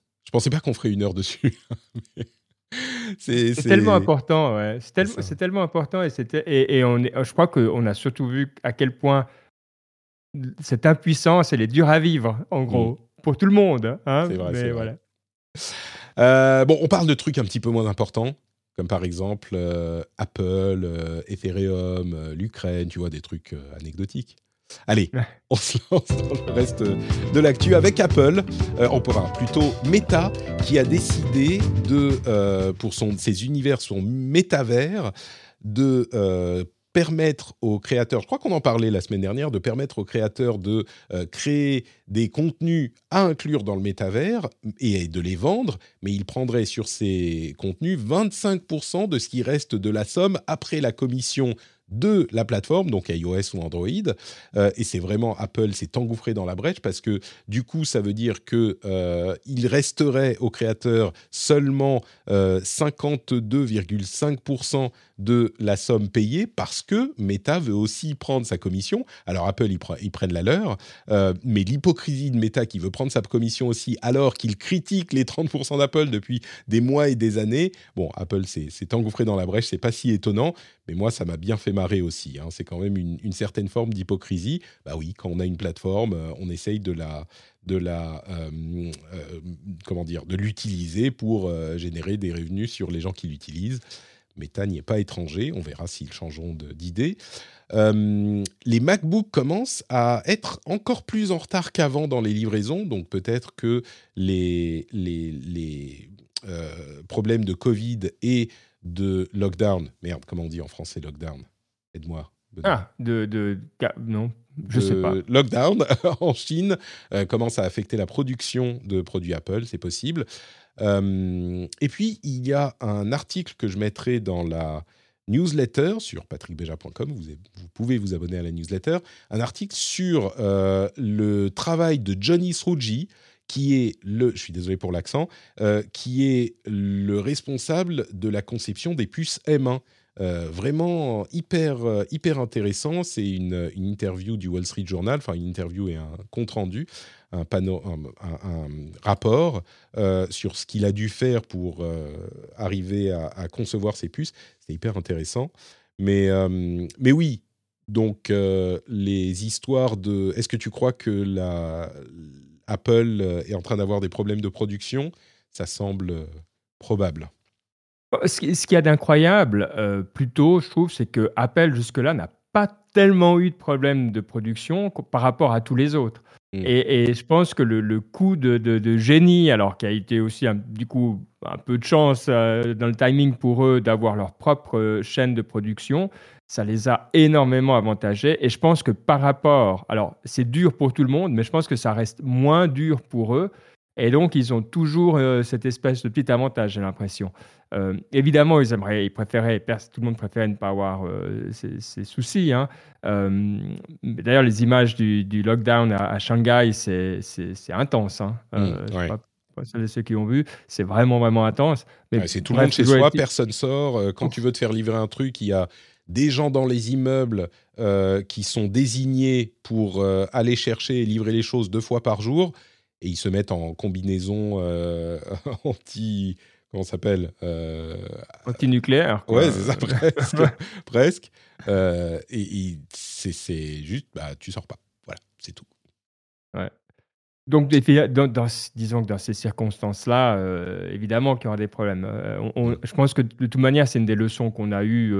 je pensais pas qu'on ferait une heure dessus. c'est tellement important, ouais. C'est tel, tellement important et, et, et on est, je crois qu'on a surtout vu à quel point cette impuissance, elle est dure à vivre, en gros. Mm pour tout le monde. Hein c'est vrai. voilà. Euh, bon, on parle de trucs un petit peu moins importants, comme par exemple euh, Apple, euh, Ethereum, l'Ukraine, tu vois, des trucs anecdotiques. Allez, on se lance dans le reste de l'actu avec Apple. on pourra plutôt Meta qui a décidé de, pour son, ses univers, son métavers, de permettre aux créateurs, je crois qu'on en parlait la semaine dernière, de permettre aux créateurs de euh, créer des contenus à inclure dans le métavers et de les vendre, mais ils prendraient sur ces contenus 25% de ce qui reste de la somme après la commission de la plateforme, donc iOS ou Android. Euh, et c'est vraiment Apple s'est engouffré dans la brèche parce que du coup, ça veut dire que euh, il resterait aux créateurs seulement 52,5% de la somme payée parce que Meta veut aussi prendre sa commission. Alors Apple, ils, prennent la leur, euh, mais l'hypocrisie de Meta qui veut prendre sa commission aussi alors qu'il critique les 30% d'Apple depuis des mois et des années. Bon, Apple s'est engouffré dans la brèche, c'est pas si étonnant, mais moi, ça m'a bien fait Hein. C'est quand même une, certaine forme d'hypocrisie. Bah oui, quand on a une plateforme, euh, on essaye de la de la euh, comment dire de l'utiliser pour générer des revenus sur les gens qui l'utilisent. Meta n'y est pas étranger, on verra s'ils changeront d'idée. Euh, les MacBooks commencent à être encore plus en retard qu'avant dans les livraisons, donc peut-être que les, euh, problèmes de Covid et de lockdown, merde, comment on dit en français lockdown? Aide-moi. Ah, de, de, non, je sais pas. Lockdown en Chine euh, commence à affecter la production de produits Apple, c'est possible. Euh, et puis, il y a un article que je mettrai dans la newsletter sur patrickbeja.com. Vous, vous, pouvez vous abonner à la newsletter. Un article sur euh, le travail de Johnny Srouji, qui est le, je suis désolé pour l'accent, qui est le responsable de la conception des puces M1. Vraiment hyper, hyper intéressant. C'est une, interview du Wall Street Journal, enfin une interview et un compte rendu un, un, rapport euh, sur ce qu'il a dû faire pour euh, arriver à, concevoir ces puces. C'est hyper intéressant. Mais, euh, mais oui, donc les histoires de... Est-ce que tu crois que la, Apple est en train d'avoir des problèmes de production? Ça semble probable. Ce qu'il y a d'incroyable, plutôt, je trouve, c'est que Apple, jusque-là, n'a pas tellement eu de problème de production par rapport à tous les autres. Mm. Et, je pense que le, coup de, génie, alors qui a été aussi du coup un peu de chance euh, dans le timing pour eux d'avoir leur propre euh, chaîne de production, ça les a énormément avantagés. Et je pense que par rapport, alors c'est dur pour tout le monde, mais je pense que ça reste moins dur pour eux et donc, ils ont toujours euh, cette espèce de petit avantage, j'ai l'impression. Euh, évidemment, ils aimeraient, ils préféraient, tout le monde préférait ne pas avoir euh, ces, soucis. Hein. D'ailleurs, les images du, lockdown à, Shanghai, c'est intense. Hein. Mmh, pas, ceux qui ont vu, c'est vraiment, vraiment intense. c'est tout le monde chez soi, personne sort. Quand tu veux te faire livrer un truc, il y a des gens dans les immeubles qui sont désignés pour aller chercher et livrer les choses deux fois par jour et ils se mettent en combinaison euh, anti comment s'appelle euh, Antinucléaire. Ouais, c'est ça, presque. presque. Euh, et, c'est juste, bah, tu sors pas. Voilà, c'est tout. Ouais. Donc, dans, disons que dans ces circonstances-là, évidemment qu'il y aura des problèmes. Je pense que de toute manière, c'est une des leçons qu'on a eues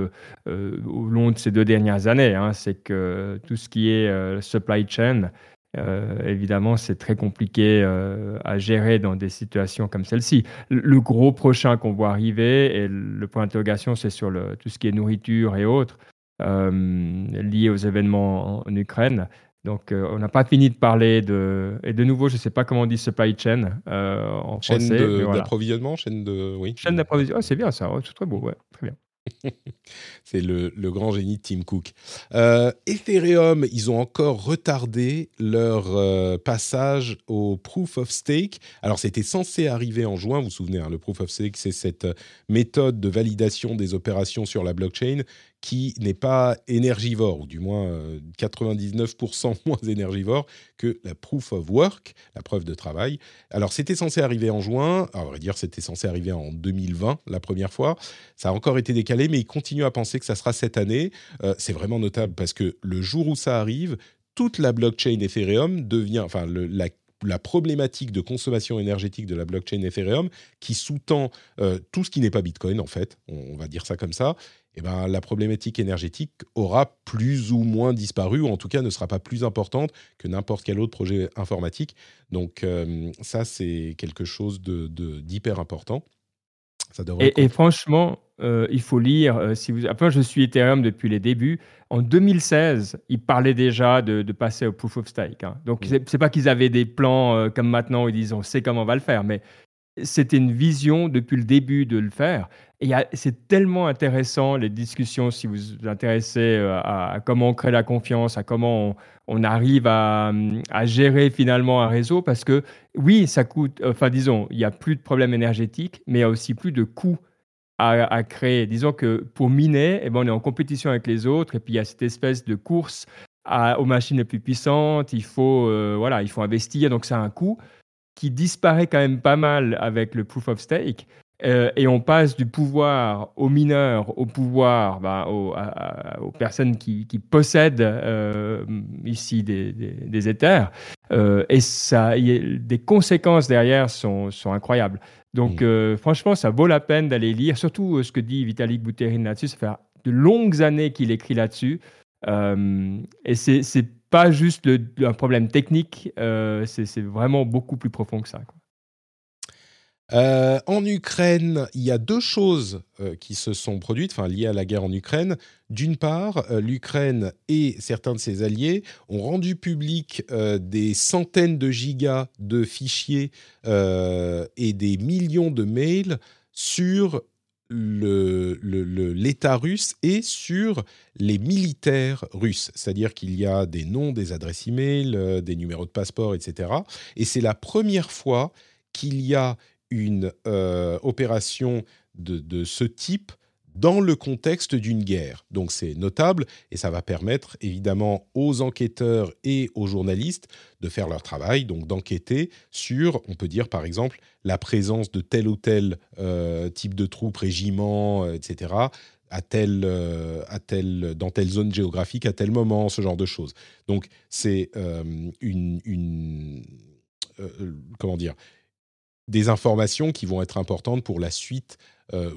au long de ces deux dernières années. Hein, c'est que tout ce qui est supply chain, euh, évidemment, c'est très compliqué euh, à gérer dans des situations comme celle-ci. Le, gros prochain qu'on voit arriver, et le point d'interrogation, c'est sur le, tout ce qui est nourriture et autres, euh, liés aux événements en, Ukraine. Donc, on n'a pas fini de parler de. Et de nouveau, je ne sais pas comment on dit supply chain en chaîne d'approvisionnement, chaîne de. Oui. Chaîne d'approvisionnement, c'est bien ça, c'est très beau, ouais, très bien. C'est le, grand génie de Tim Cook. Euh, Ethereum, ils ont encore retardé leur euh, passage au Proof of Stake. Alors, c'était censé arriver en juin, vous vous souvenez, hein, le Proof of Stake, c'est cette méthode de validation des opérations sur la blockchain qui n'est pas énergivore, ou du moins 99% euh, moins énergivore que la proof of work, la preuve de travail. Alors c'était censé arriver en juin, à vrai dire c'était censé arriver en 2020 la première fois, ça a encore été décalé, mais ils continuent à penser que ça sera cette année. Euh, c'est vraiment notable parce que le jour où ça arrive, toute la blockchain Ethereum devient, enfin la problématique de consommation énergétique de la blockchain Ethereum, qui sous-tend euh, tout ce qui n'est pas Bitcoin, en fait, on, va dire ça comme ça, eh ben, la problématique énergétique aura plus ou moins disparu, ou en tout cas ne sera pas plus importante que n'importe quel autre projet informatique. Donc euh, ça, c'est quelque chose d'hyper de, important. Ça et, et, franchement, euh, il faut lire. Euh, si vous... Enfin, je suis Ethereum depuis les débuts. En 2016, ils parlaient déjà de, passer au proof of stake. Hein. Donc, mm. c'est pas qu'ils avaient des plans comme maintenant, ils disent on sait comment on va le faire, mais c'était une vision depuis le début de le faire. Et c'est tellement intéressant, les discussions, si vous vous intéressez euh, à, comment on crée la confiance, à comment on, arrive à, gérer finalement un réseau, parce que oui, ça coûte, enfin disons, il n'y a plus de problèmes énergétiques, mais il y a aussi plus de coûts à, créer. Disons que pour miner, eh ben, on est en compétition avec les autres, et puis il y a cette espèce de course aux machines les plus puissantes, il faut, euh, voilà, il faut investir, donc ça a un coût qui disparaît quand même pas mal avec le proof of stake. Euh, et on passe du pouvoir aux mineurs, au pouvoir bah, aux, personnes qui, possèdent euh, ici des, des, Ethers. Euh, et ça, des conséquences derrière sont, sont incroyables. Donc, franchement, ça vaut la peine d'aller lire, surtout ce que dit Vitalik Buterin là-dessus. Ça fait de longues années qu'il écrit là-dessus. et c'est pas juste un problème technique, euh, c'est vraiment beaucoup plus profond que ça. Euh, en Ukraine, il y a deux choses euh, qui se sont produites, enfin liées à la guerre en Ukraine. D'une part, l'Ukraine et certains de ses alliés ont rendu public des centaines de gigas de fichiers et des millions de mails sur l'État russe et sur les militaires russes. C'est-à-dire qu'il y a des noms, des adresses e-mail, euh, des numéros de passeport, etc. Et c'est la première fois qu'il y a une euh, opération de, ce type dans le contexte d'une guerre. Donc c'est notable et ça va permettre évidemment aux enquêteurs et aux journalistes de faire leur travail, donc d'enquêter sur, on peut dire par exemple, la présence de tel ou tel euh, type de troupe, régiment, euh, etc., à tel, euh, à tel, dans telle zone géographique, à tel moment, ce genre de choses. Donc c'est une, comment dire, des informations qui vont être importantes pour la suite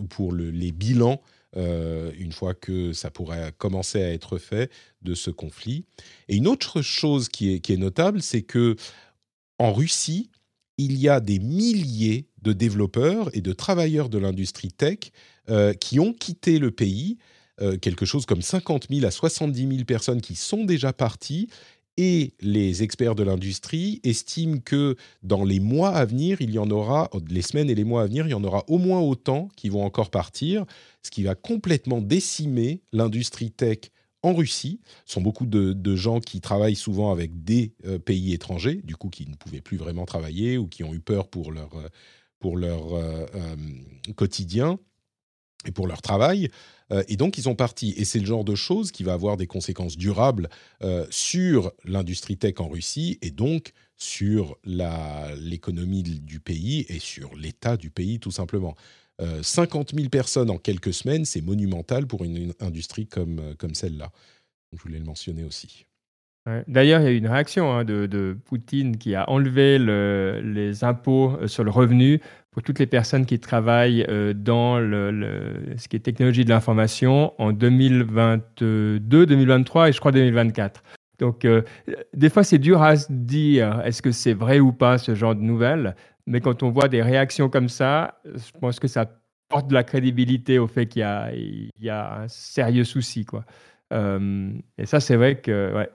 pour le, les bilans une fois que ça pourrait commencer à être fait de ce conflit. Et une autre chose qui est, notable, c'est que en Russie, il y a des milliers de développeurs et de travailleurs de l'industrie tech qui ont quitté le pays quelque chose comme 50 000 à 70 000 personnes qui sont déjà parties et les experts de l'industrie estiment que dans les mois à venir, il y en aura, les semaines et les mois à venir, il y en aura au moins autant qui vont encore partir, ce qui va complètement décimer l'industrie tech en Russie. Ce sont beaucoup de, gens qui travaillent souvent avec des euh, pays étrangers, du coup qui ne pouvaient plus vraiment travailler ou qui ont eu peur pour leur, euh, pour leur euh, quotidien et pour leur travail. Euh, et donc, ils sont partis. Et c'est le genre de choses qui va avoir des conséquences durables euh, sur l'industrie tech en Russie et donc sur l'économie du pays et sur l'état du pays, tout simplement. 50 euh, 000 personnes en quelques semaines, c'est monumental pour une, industrie comme, comme celle-là. Je voulais le mentionner aussi. D'ailleurs, il y a eu une réaction hein, de, Poutine qui a enlevé les impôts sur le revenu pour toutes les personnes qui travaillent euh, dans le, ce qui est technologie de l'information en 2022, 2023 et je crois 2024. Donc, euh, des fois, c'est dur à se dire est-ce que c'est vrai ou pas ce genre de nouvelles, mais quand on voit des réactions comme ça, je pense que ça porte de la crédibilité au fait qu'il y, y a, un sérieux souci. Quoi. Euh, et ça, c'est vrai que ouais,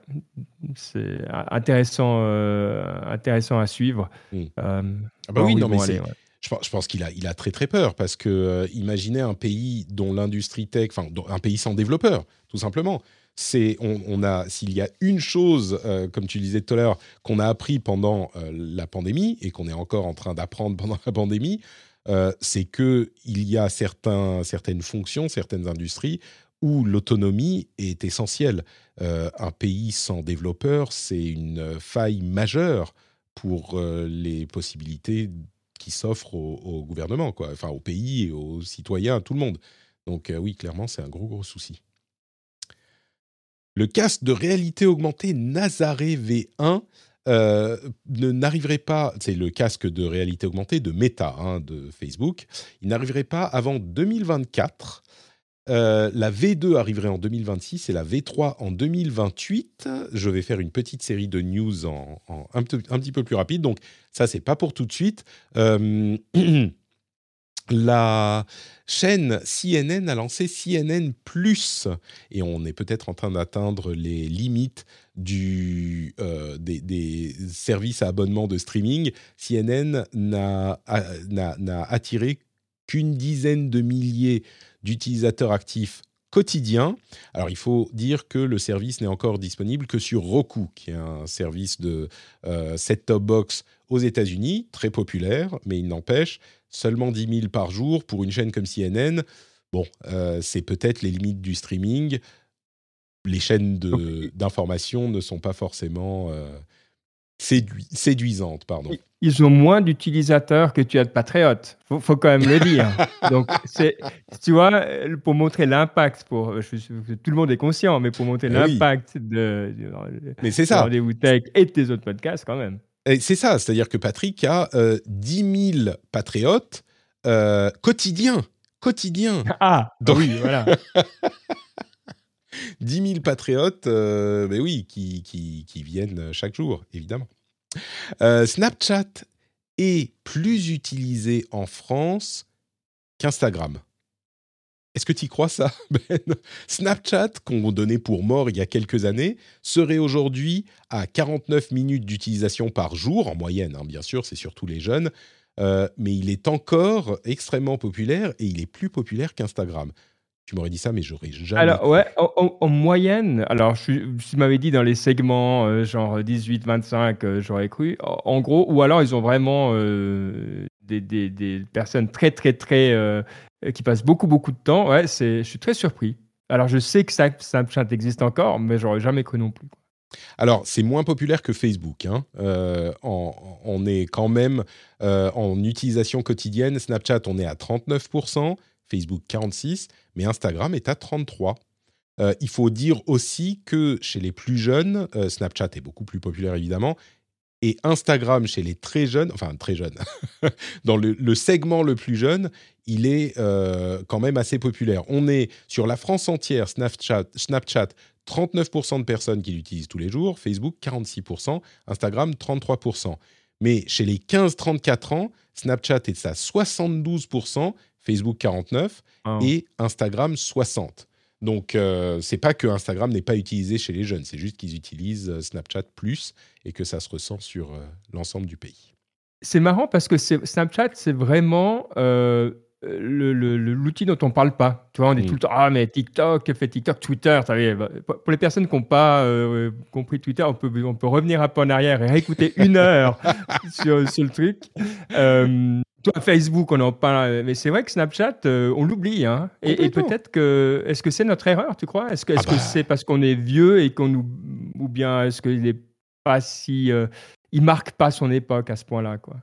c'est intéressant, intéressant à suivre. Hmm. ah bah oui, non, mais c'est je pense, qu'il a, très très peur parce que euh, imaginez un pays dont l'industrie tech, enfin un pays sans développeurs, tout simplement. C'est, on, a, s'il y a une chose, euh, comme tu disais tout à l'heure, qu'on a appris pendant euh, la pandémie et qu'on est encore en train d'apprendre pendant la pandémie, c'est que il y a certaines fonctions, certaines industries où l'autonomie est essentielle. un pays sans développeurs, c'est une faille majeure pour les possibilités qui s'offre au, gouvernement, quoi. enfin au pays aux citoyens, à tout le monde. Donc euh, oui, clairement, c'est un gros, gros souci. Le casque de réalité augmentée Nazare V1 euh, n'arriverait pas, c'est le casque de réalité augmentée de Meta, hein, de Facebook, il n'arriverait pas avant 2024. Euh, la V2 arriverait en 2026 et la V3 en 2028. Je vais faire une petite série de news en, un, petit peu plus rapide. Donc ça, c'est pas pour tout de suite. Euh, la chaîne CNN a lancé CNN Plus et on est peut-être en train d'atteindre les limites du, euh, des, services à abonnement de streaming. CNN n'a attiré qu'une dizaine de milliers d'utilisateurs actifs quotidiens. Alors il faut dire que le service n'est encore disponible que sur Roku, qui est un service de euh, set-top box aux États-Unis, très populaire, mais il n'empêche, seulement 10 000 par jour pour une chaîne comme CNN. Bon, euh, c'est peut-être les limites du streaming. Les chaînes d'information ne sont pas forcément euh, séduisantes. Pardon ils ont moins d'utilisateurs que tu as de patriotes. Faut, faut quand même le dire. Donc, tu vois, pour montrer l'impact, pour, tout le monde est conscient, mais pour montrer eh l'impact de, mais c'est ça. Rendez-vous Tech et de tes autres podcasts, quand même. c'est ça, c'est-à-dire que Patrick a 10 000 patriotes euh, quotidiens. Quotidiens. Ah, Donc... oui, voilà. 10 000 patriotes, euh, mais oui, qui, viennent chaque jour, évidemment. Euh, Snapchat est plus utilisé en France qu'Instagram. Est-ce que tu crois ça, Ben? Snapchat, qu'on donnait pour mort il y a quelques années, serait aujourd'hui à 49 minutes d'utilisation par jour, en moyenne, hein, bien sûr, c'est surtout les jeunes, euh, mais il est encore extrêmement populaire et il est plus populaire qu'Instagram tu m'aurais dit ça, mais j'aurais jamais. Alors, ouais, en, moyenne, alors, je, tu m'avais dit dans les segments euh, genre 18-25, euh, j'aurais cru. En, gros, ou alors ils ont vraiment euh, des, des, des, personnes très, très, très. qui passent beaucoup, beaucoup de temps. Ouais, je suis très surpris. Alors, je sais que Snapchat existe encore, mais j'aurais jamais cru non plus. Alors, c'est moins populaire que Facebook. Hein. on est quand même en utilisation quotidienne. Snapchat, on est à 39%. Facebook 46, mais Instagram est à 33. Euh, il faut dire aussi que chez les plus jeunes, euh, Snapchat est beaucoup plus populaire évidemment, Et Instagram, chez les très jeunes, enfin très jeunes, dans le, segment le plus jeune, il est euh, quand même assez populaire. On est sur la France entière, Snapchat, Snapchat 39% de personnes qui l'utilisent tous les jours, Facebook 46%, Instagram 33%. Mais chez les 15-34 ans, Snapchat est à 72%, Facebook 49% ah. et Instagram 60%. Donc, euh, c'est pas que Instagram n'est pas utilisé chez les jeunes, c'est juste qu'ils utilisent euh, Snapchat plus et que ça se ressent sur euh, l'ensemble du pays. C'est marrant parce que Snapchat, c'est vraiment l'outil dont on parle pas. Tu vois, on dit mm. tout le temps Ah, mais TikTok, fait TikTok, Twitter. Bah, pour les personnes qui n'ont pas compris Twitter, on peut, on peut revenir un peu en arrière et réécouter une heure sur, sur, le truc. Toi, Facebook, on en parle, mais c'est vrai que Snapchat, euh, on l'oublie. Hein. Et, peut-être que. Est-ce que c'est notre erreur, tu crois? Est-ce que ah bah. c'est parce qu'on est vieux et qu'on nous. Ou bien est-ce qu'il n'est pas si. Euh, il marque pas son époque à ce point-là, quoi?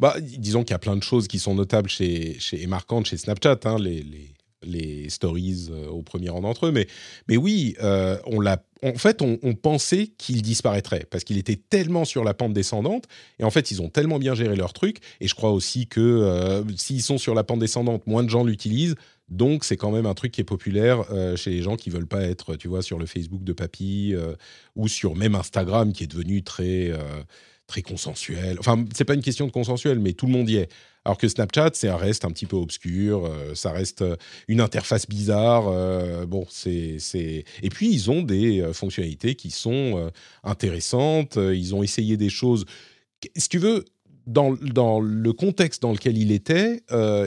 Bah, disons qu'il y a plein de choses qui sont notables chez, chez et marquantes chez Snapchat. Hein, les, les les stories euh, au premier rang d'entre eux. Mais, mais oui, euh, on l'a. En fait, on, pensait qu'il disparaîtrait parce qu'il était tellement sur la pente descendante. Et en fait, ils ont tellement bien géré leur truc. Et je crois aussi que euh, s'ils sont sur la pente descendante, moins de gens l'utilisent. Donc, c'est quand même un truc qui est populaire chez les gens qui veulent pas être, tu vois, sur le Facebook de papy ou sur même Instagram qui est devenu très très consensuel. Enfin, c'est pas une question de consensuel, mais tout le monde y est. Alors que Snapchat, c'est un reste un petit peu obscur, euh, ça reste euh, une interface bizarre. Euh, bon, c'est et puis ils ont des fonctionnalités qui sont intéressantes. Ils ont essayé des choses. Si tu veux, dans, dans, le contexte dans lequel il était,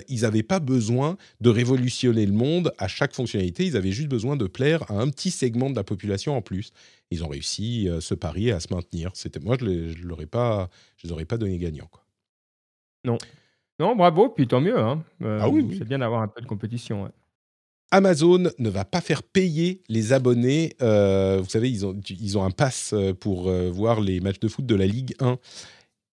ils n'avaient pas besoin de révolutionner le monde à chaque fonctionnalité. Ils avaient juste besoin de plaire à un petit segment de la population en plus. Ils ont réussi ce pari à se maintenir. C'était moi, je ne leur pas, je les aurais pas donné gagnant. Quoi. Non. Non, bravo, puis tant mieux. Hein. Euh, ah oui, C'est bien d'avoir un peu de compétition. Amazon ne va pas faire payer les abonnés. Euh, vous savez, ils ont, ils ont un pass euh, pour voir les matchs de foot de la Ligue 1.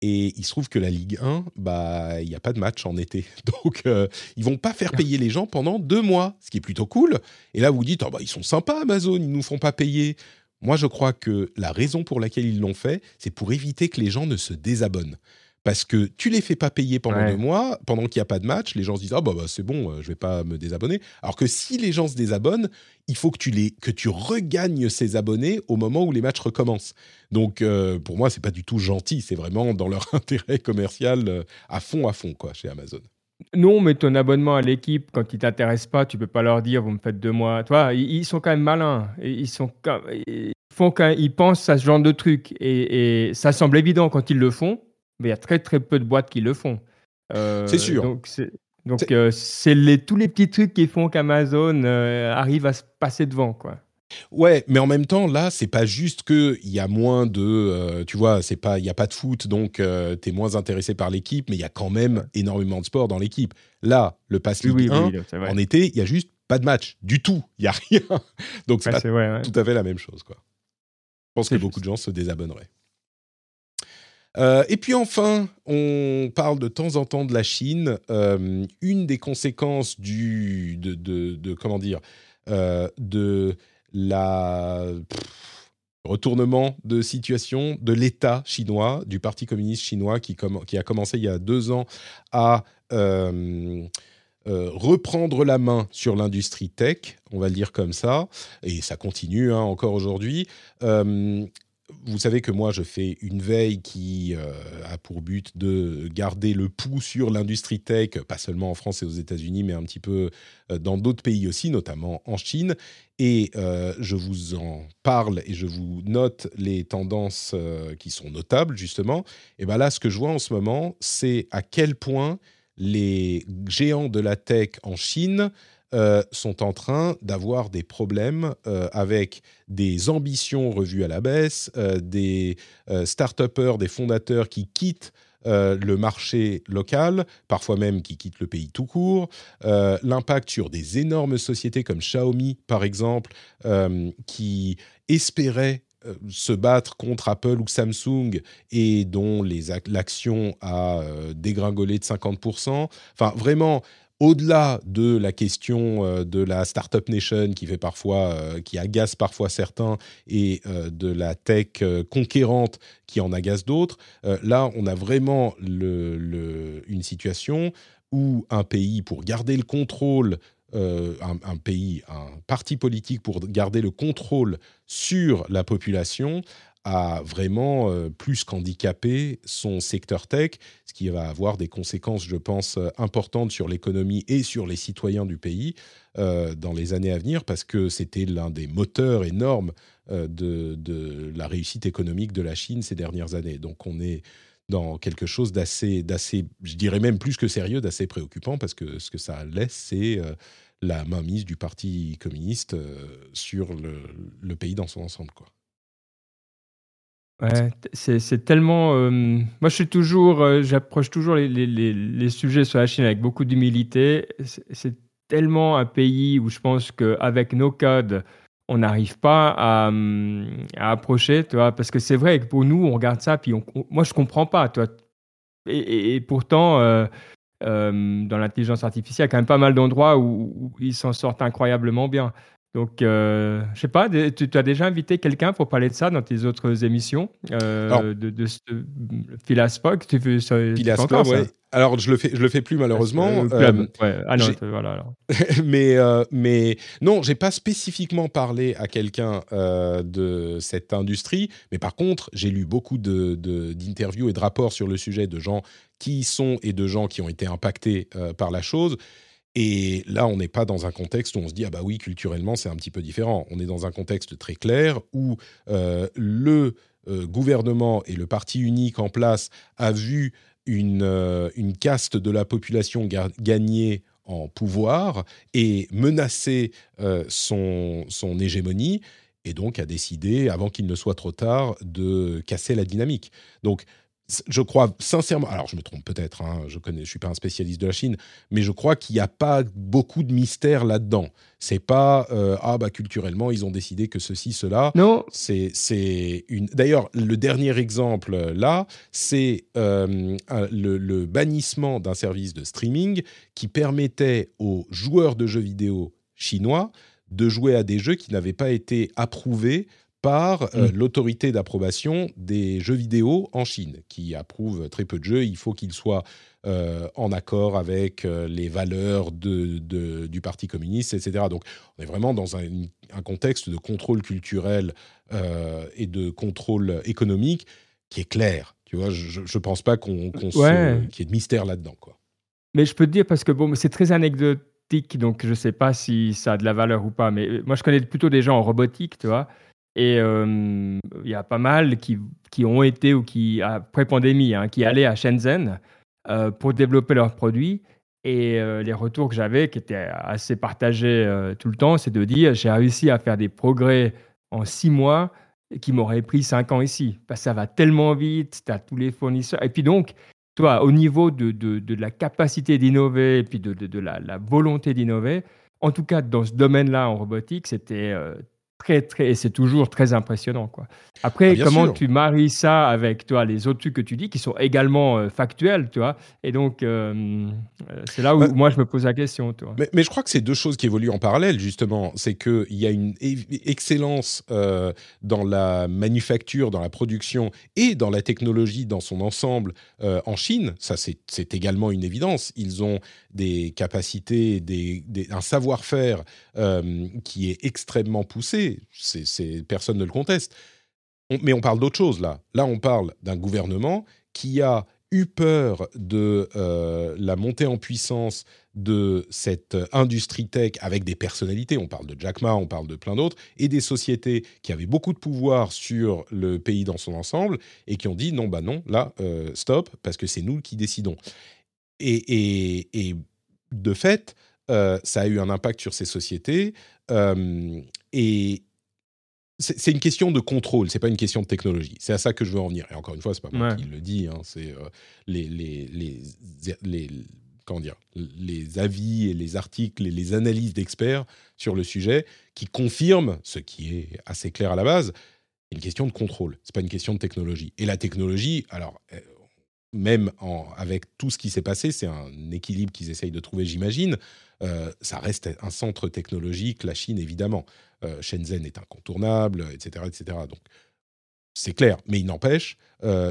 Et il se trouve que la Ligue 1, bah, il n'y a pas de match en été. Donc, ils ils vont pas faire payer les gens pendant deux mois, ce qui est plutôt cool. Et là, vous dites, oh, bah, ils sont sympas, Amazon, ils nous font pas payer. Moi, je crois que la raison pour laquelle ils l'ont fait, c'est pour éviter que les gens ne se désabonnent parce que tu les fais pas payer pendant deux mois, pendant qu'il n'y a pas de match, les gens se disent ah bah, bah c'est bon, euh, je vais pas me désabonner. Alors que si les gens se désabonnent, il faut que tu les que tu regagnes ces abonnés au moment où les matchs recommencent. Donc euh, pour moi c'est pas du tout gentil, c'est vraiment dans leur intérêt commercial euh, à font à fond quoi chez Amazon. Non, mais ton abonnement à l'équipe, quand il t'intéresse pas, tu peux pas leur dire vous me faites deux mois. Toi, ils sont quand même malins. Ils sont ils font quand ils pensent à ce genre de trucs et ça semble évident quand ils le font mais il y a très très peu de boîtes qui le font. Euh, c'est sûr. Donc c'est donc euh, c'est les, tous les petits trucs qui font qu'Amazon euh, arrive à se passer devant quoi. Ouais, mais en même temps, là, c'est pas juste que il y a moins de, tu vois, c'est pas, il y a pas de foot, donc tu es moins intéressé par l'équipe, mais il y a quand même énormément de sport dans l'équipe. Là, le Pass Ligue 1, en été, il y a juste pas de match du tout, il y a rien. donc c'est pas tout à fait la même chose, quoi. Je pense que beaucoup de gens se désabonneraient. Euh, et puis enfin, on parle de temps en temps de la Chine. Euh, une des conséquences du, de, comment dire, euh, de la retournement de situation de l'État chinois, du Parti communiste chinois qui, qui, a commencé il y a deux ans à reprendre la main sur l'industrie tech, on va le dire comme ça, et ça continue hein, encore aujourd'hui vous savez que moi, je fais une veille qui euh, a pour but de garder le pouls sur l'industrie tech, pas seulement en France et aux États-Unis, mais un petit peu euh, dans d'autres pays aussi, notamment en Chine. Et euh, je vous en parle et je vous note les tendances qui sont notables, justement. Et bien là, ce que je vois en ce moment, c'est à quel point les géants de la tech en Chine euh, sont en train d'avoir des problèmes euh, avec des ambitions revues à la baisse, euh, des start-upers, des fondateurs qui quittent le marché local, parfois même qui quittent le pays tout court, l'impact sur des énormes sociétés comme Xiaomi, par exemple, qui espéraient se battre contre Apple ou Samsung et dont l'action a dégringolé de 50%. Enfin, vraiment, au-delà de la question euh, de la startup nation qui fait parfois, euh, qui agace parfois certains, et euh, de la tech conquérante qui en agace d'autres, là, on a vraiment une situation où un pays, pour garder le contrôle, un, pays, un parti politique pour garder le contrôle sur la population, a vraiment euh, plus qu'handicapé son secteur tech, ce qui va avoir des conséquences, je pense, euh, importantes sur l'économie et sur les citoyens du pays euh, dans les années à venir, parce que c'était l'un des moteurs énormes de, la réussite économique de la Chine ces dernières années. Donc on est dans quelque chose d'assez, d'assez, je dirais même plus que sérieux, d'assez préoccupant, parce que ce que ça laisse, c'est la mainmise du Parti communiste sur le, le pays dans son ensemble. Quoi. Ouais, c'est tellement. Euh, moi, je suis toujours, euh, j'approche toujours les, sujets sur la Chine avec beaucoup d'humilité. C'est tellement un pays où je pense qu'avec nos codes, on n'arrive pas à, approcher, tu parce que c'est vrai que pour nous, on regarde ça, puis moi, je comprends pas, toi. Et, pourtant, euh, dans l'intelligence artificielle, il y a quand même pas mal d'endroits où ils s'en sortent incroyablement bien. Donc, euh, je sais pas, tu, as déjà invité quelqu'un pour parler de ça dans tes autres émissions euh, de, de, Philaspoc, tu fais ça, Philaspoc, ouais. Alors, je le fais, je le fais plus malheureusement. Euh, ouais. Ah non, voilà. Alors. mais, mais non, j'ai pas spécifiquement parlé à quelqu'un de cette industrie, mais par contre, j'ai lu beaucoup de, d'interviews et de rapports sur le sujet de gens qui y sont et de gens qui ont été impactés par la chose. Et là, on n'est pas dans un contexte où on se dit ah bah oui, culturellement c'est un petit peu différent. On est dans un contexte très clair où euh, le euh, gouvernement et le parti unique en place a vu une, euh, caste de la population gagner en pouvoir et menacer son, son hégémonie et donc a décidé, avant qu'il ne soit trop tard, de casser la dynamique. Donc je crois sincèrement, alors je me trompe peut-être, hein, je ne je suis pas un spécialiste de la Chine, mais je crois qu'il n'y a pas beaucoup de mystère là-dedans. C'est pas euh, ah bah culturellement ils ont décidé que ceci cela. Non. C'est c'est une. D'ailleurs le dernier exemple là c'est euh, le, le, bannissement d'un service de streaming qui permettait aux joueurs de jeux vidéo chinois de jouer à des jeux qui n'avaient pas été approuvés par euh, mm. l'autorité d'approbation des jeux vidéo en Chine, qui approuve très peu de jeux. Il faut qu'ils soient euh, en accord avec euh, les valeurs de, du Parti communiste, etc. Donc on est vraiment dans un, contexte de contrôle culturel et de contrôle économique qui est clair. Tu vois, je ne pense pas qu'on qu'il y ait de mystère là-dedans. Quoi. Mais je peux te dire, parce que bon, c'est très anecdotique, donc je ne sais pas si ça a de la valeur ou pas, mais moi je connais plutôt des gens en robotique, tu vois, et il y a pas mal qui, qui, ont été, ou qui, après pandémie, hein, qui allaient à Shenzhen euh, pour développer leurs produits. Et les retours que j'avais, qui étaient assez partagés tout le temps, c'est de dire j'ai réussi à faire des progrès en six mois qui m'auraient pris cinq ans ici. Parce que ça va tellement vite, tu as tous les fournisseurs. Et puis donc, toi, au niveau de, de, de la capacité d'innover et puis de, de la, la, volonté d'innover, en tout cas dans ce domaine-là en robotique, c'était très, très, et c'est toujours très impressionnant. Quoi. Après, ah, comment tu maries ça avec toi, les autres trucs que tu dis qui sont également euh, factuels, tu vois? Et donc, euh, euh, c'est là où moi je me pose la question. Tu Mais, mais, je crois que c'est deux choses qui évoluent en parallèle, justement. C'est qu'il y a une excellence dans la manufacture, dans la production et dans la technologie dans son ensemble en Chine. Ça, c'est également une évidence. Ils ont des capacités, des, un savoir-faire qui est extrêmement poussé personne ne le conteste. mais on parle d'autre chose là. Là, on parle d'un gouvernement qui a eu peur de euh, la montée en puissance de cette industrie tech avec des personnalités, on parle de Jack Ma, on parle de plein d'autres, et des sociétés qui avaient beaucoup de pouvoir sur le pays dans son ensemble et qui ont dit non, bah non, là, euh, stop, parce que c'est nous qui décidons. Et, de fait, euh, ça a eu un impact sur ces sociétés. Et c'est une question de contrôle, c'est pas une question de technologie. C'est à ça que je veux en venir. Et encore une fois, c'est pas moi qui le dis, hein, c'est euh, les, les, les, les, comment dire, les avis et les articles et les analyses d'experts sur le sujet qui confirment ce qui est assez clair à la base. Une question de contrôle, c'est pas une question de technologie. Et la technologie, alors, euh, même avec tout ce qui s'est passé, c'est un équilibre qu'ils essayent de trouver, j'imagine. ça reste un centre technologique, la Chine évidemment. Shenzhen est incontournable, etc., etc. Donc c'est clair, mais il n'empêche,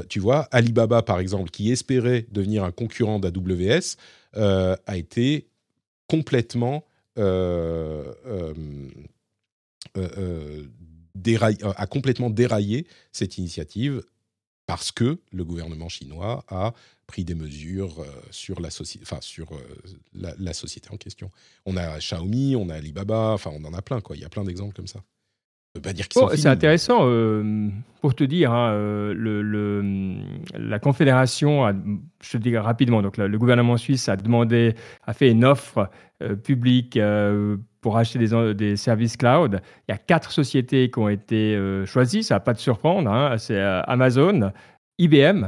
tu vois, Alibaba par exemple, qui espérait devenir un concurrent d'AWS, a été complètement a complètement déraillé cette initiative parce que le gouvernement chinois a pris des mesures euh, sur, la, enfin, sur euh, la, société en question. On a Xiaomi, on a Alibaba, enfin on en a plein, quoi. il y a plein d'exemples comme ça. Oh, c'est intéressant euh, pour te dire, hein, le, la Confédération, a, je te dis rapidement, donc le gouvernement suisse a demandé, a fait une offre publique pour acheter des, des, services cloud. Il y a quatre sociétés qui ont été euh, choisies, ça va pas te surprendre. Hein. C'est euh, Amazon, IBM,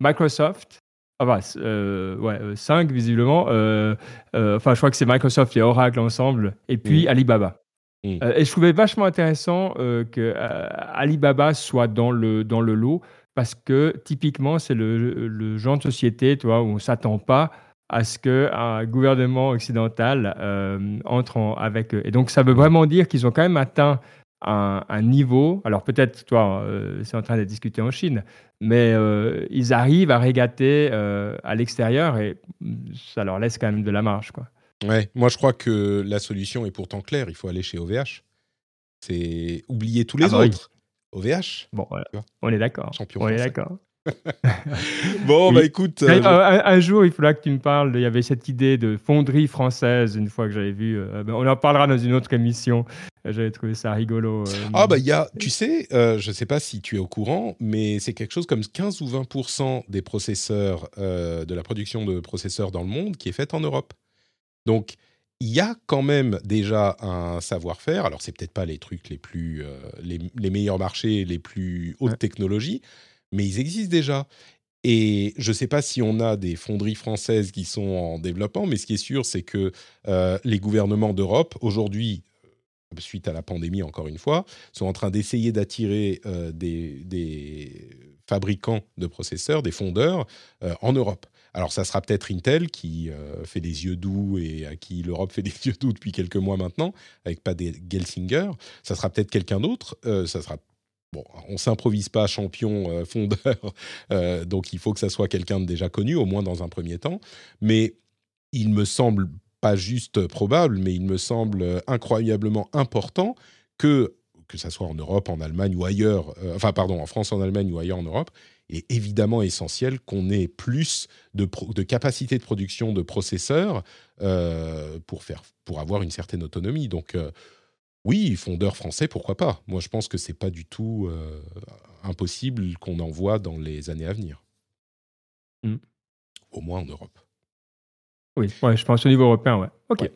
Microsoft. Enfin, euh, ouais, cinq visiblement. enfin, je crois que c'est Microsoft et Oracle ensemble, et puis mm. Alibaba. Mm. et je trouvais vachement intéressant que Alibaba soit dans le, dans le lot parce que typiquement, c'est le, le, genre de société tu vois, où on ne s'attend pas à ce qu'un gouvernement occidental euh, entre en, avec eux. Et donc, ça veut vraiment dire qu'ils ont quand même atteint un, niveau. Alors, peut-être, toi, euh, c'est en train de discuter en Chine, mais euh, ils arrivent à régater à l'extérieur et ça leur laisse quand même de la marge. Quoi. Ouais, moi, je crois que la solution est pourtant claire. Il faut aller chez OVH. C'est oublier tous les ah bah autres. OVH. Bon, on est d'accord. Champion. On est d'accord. bon, bah écoute. Euh, un, jour, il faudra que tu me parles. Il y avait cette idée de fonderie française, une fois que j'avais vu. Euh, ben, on en parlera dans une autre émission. J'avais trouvé ça rigolo. Euh, ah, bah, il y a, tu sais, je ne sais pas si tu es au courant, mais c'est quelque chose comme 15 ou 20% des processeurs, de la production de processeurs dans le monde qui est faite en Europe. Donc, il y a quand même déjà un savoir-faire. Alors, c'est peut-être pas les trucs les plus, les, meilleurs marchés, les plus hautes technologies, mais ils existent déjà. Et je ne sais pas si on a des fonderies françaises qui sont en développement, mais ce qui est sûr, c'est que euh, les gouvernements d'Europe, aujourd'hui, euh, suite à la pandémie encore une fois, sont en train d'essayer d'attirer euh, des, fabricants de processeurs, des fondeurs, en Europe. Alors ça sera peut-être Intel qui fait des yeux doux et à qui l'Europe fait des yeux doux depuis quelques mois maintenant, avec pas des Gelsinger. Ça sera peut-être quelqu'un d'autre. ça sera bon, on s'improvise pas champion euh, fondeur, euh, donc il faut que ça soit quelqu'un de déjà connu, au moins dans un premier temps. Mais il me semble pas juste probable, mais il me semble incroyablement important que que ça soit en Europe, en Allemagne ou ailleurs, euh, enfin pardon, en France, en Allemagne ou ailleurs en Europe, il est évidemment essentiel qu'on ait plus de, de, capacité de production de processeurs pour, faire, pour avoir une certaine autonomie. Donc, oui, fondeur français, pourquoi pas Moi, je pense que c'est pas du tout euh, impossible qu'on en voit dans les années à venir. Mmh. Au moins en Europe. Oui, je pense au niveau européen, ouais. Ok.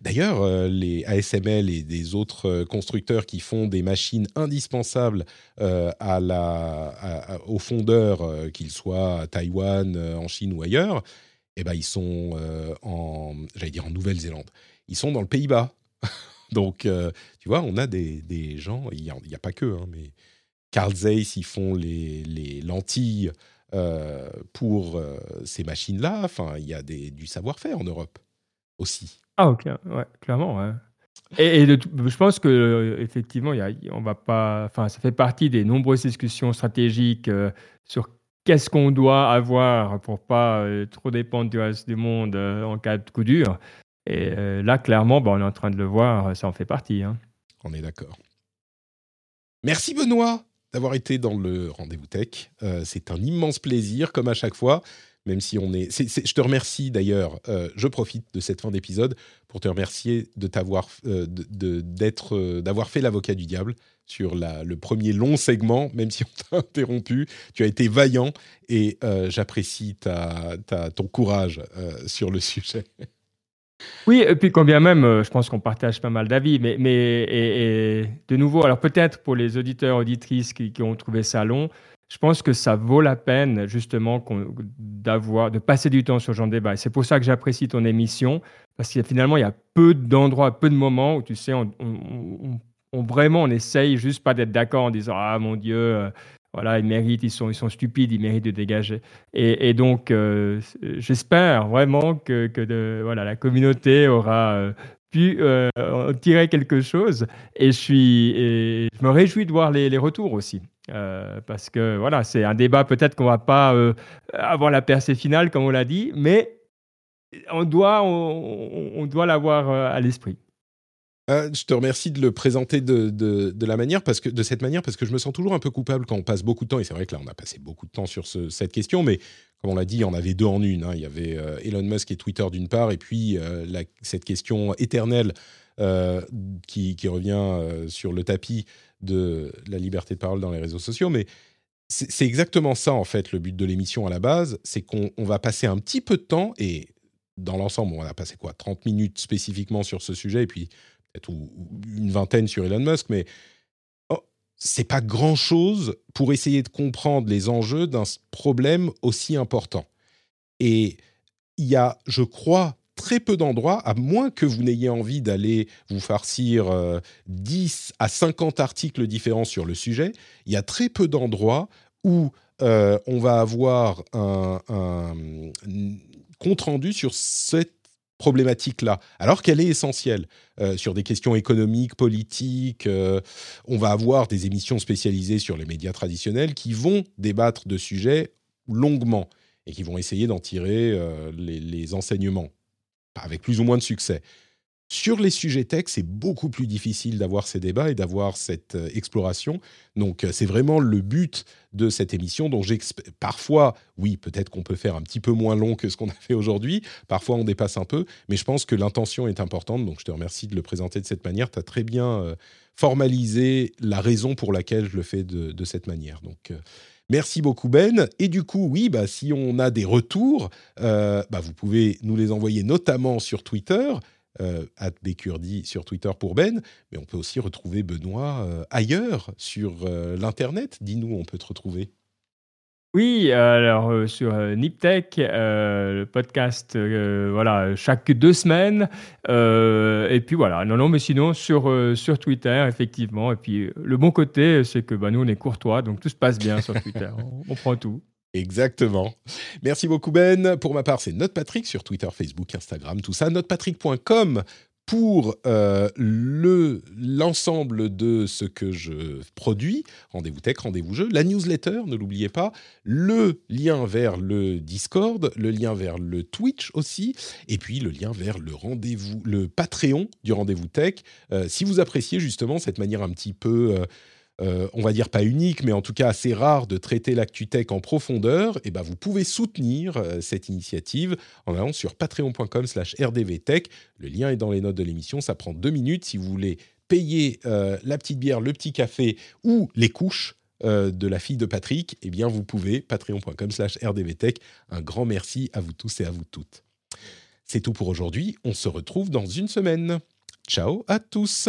D'ailleurs, euh, les ASML et des autres euh, constructeurs qui font des machines indispensables à la, aux fondeurs, qu'ils soient à Taïwan, en Chine ou ailleurs, eh ben, ils sont en, j'allais dire en Nouvelle-Zélande. Ils sont dans le Pays-Bas. Donc, euh, tu vois, on a des, gens, il n'y a, pas que, hein, mais Carl Zeiss, ils font les, les lentilles euh, pour euh, ces machines-là. Enfin, il y a du savoir-faire en Europe aussi. Ah, ok, ouais, clairement. Et, je pense que effectivement, a, on va pas, enfin, ça fait partie des nombreuses discussions stratégiques sur qu'est-ce qu'on doit avoir pour pas trop dépendre du reste du monde en cas de coup dur. Et euh, là, clairement, bah, on est en train de le voir, ça en fait partie. Hein. On est d'accord. Merci Benoît d'avoir été dans le rendez-vous tech. Euh, c'est un immense plaisir, comme à chaque fois. Même si on est, je te remercie d'ailleurs. Euh, je profite de cette fin d'épisode pour te remercier de t'avoir, d'être, d'avoir fait l'avocat du diable sur le premier long segment, même si on t'a interrompu. Tu as été vaillant et j'apprécie ton courage sur le sujet. Oui, et puis quand bien même, euh, je pense qu'on partage pas mal d'avis, mais, mais et, de nouveau, alors peut-être pour les auditeurs, auditrices qui, ont trouvé ça long, je pense que ça vaut la peine justement d'avoir, de passer du temps sur de débat. C'est pour ça que j'apprécie ton émission, parce que finalement, il y a peu d'endroits, peu de moments où tu sais, on, vraiment, on essaye juste pas d'être d'accord en disant Ah mon Dieu, euh, voilà, ils méritent, ils sont, ils sont stupides, ils méritent de dégager. Et, donc, euh, j'espère vraiment que, voilà, la communauté aura euh, pu euh, tirer quelque chose. Et je, suis, je me réjouis de voir les, retours aussi. parce que voilà, c'est un débat peut-être qu'on va pas avoir la percée finale, comme on l'a dit, mais on doit, on doit l'avoir à l'esprit. Ah, je te remercie de le présenter de, de, la manière parce que de cette manière parce que je me sens toujours un peu coupable quand on passe beaucoup de temps et c'est vrai que là on a passé beaucoup de temps sur cette question mais comme on l'a dit il y en avait deux en une hein. il y avait euh, Elon Musk et Twitter d'une part et puis euh, cette question éternelle euh, qui, qui, revient sur le tapis de la liberté de parole dans les réseaux sociaux mais c'est exactement ça en fait le but de l'émission à la base c'est qu'on va passer un petit peu de temps et dans l'ensemble, on a passé quoi 30 minutes spécifiquement sur ce sujet, et puis peut-être une vingtaine sur Elon Musk, mais oh, c'est pas grand-chose pour essayer de comprendre les enjeux d'un problème aussi important. Et il y a, je crois, très peu d'endroits, à moins que vous n'ayez envie d'aller vous farcir 10 euh, à 50 articles différents sur le sujet, il y a très peu d'endroits où euh, on va avoir un, un compte rendu sur cette problématique-là, alors qu'elle est essentielle euh, sur des questions économiques, politiques. Euh, on va avoir des émissions spécialisées sur les médias traditionnels qui vont débattre de sujets longuement et qui vont essayer d'en tirer euh, les, les, enseignements, avec plus ou moins de succès. Sur les sujets tech, c'est beaucoup plus difficile d'avoir ces débats et d'avoir cette euh, exploration. Donc, euh, c'est vraiment le but de cette émission. dont parfois, oui, peut-être qu'on peut faire un petit peu moins long que ce qu'on a fait aujourd'hui. Parfois, on dépasse un peu, mais je pense que l'intention est importante. Donc, je te remercie de le présenter de cette manière. Tu as très bien euh, formalisé la raison pour laquelle je le fais de, cette manière. Donc, Merci beaucoup Ben. Et du coup, oui, bah, si on a des retours, bah, vous pouvez nous les envoyer notamment sur Twitter euh, Bécurdi sur Twitter pour Ben, mais on peut aussi retrouver Benoît euh, ailleurs sur euh, l'internet. Dis-nous, on peut te retrouver. Oui, alors sur Niptech, le podcast, voilà, chaque deux semaines. et puis voilà, non, non, mais sinon sur, sur Twitter, effectivement. Et puis le bon côté, c'est que bah, nous, on est courtois, donc tout se passe bien sur Twitter. on prend tout. Exactement. Merci beaucoup Ben. Pour ma part, c'est Patrick sur Twitter, Facebook, Instagram, tout ça. Notepatrick.com pour euh, le l'ensemble de ce que je produis. Rendez-vous tech, rendez-vous jeu. La newsletter, ne l'oubliez pas. Le lien vers le Discord, le lien vers le Twitch aussi, et puis le lien vers le rendez-vous, le Patreon du rendez-vous tech. Euh, si vous appréciez justement cette manière un petit peu euh, euh, on va dire pas unique, mais en tout cas assez rare de traiter l'actu-tech en profondeur, et eh ben vous pouvez soutenir euh, cette initiative en allant sur patreon.com slash rdvtech. Le lien est dans les notes de l'émission, ça prend deux minutes si vous voulez payer euh, la petite bière, le petit café ou les couches de la fille de Patrick, eh bien vous pouvez, patreon.com slash rdvtech. Un grand merci à vous tous et à vous toutes. C'est tout pour aujourd'hui, on se retrouve dans une semaine. Ciao à tous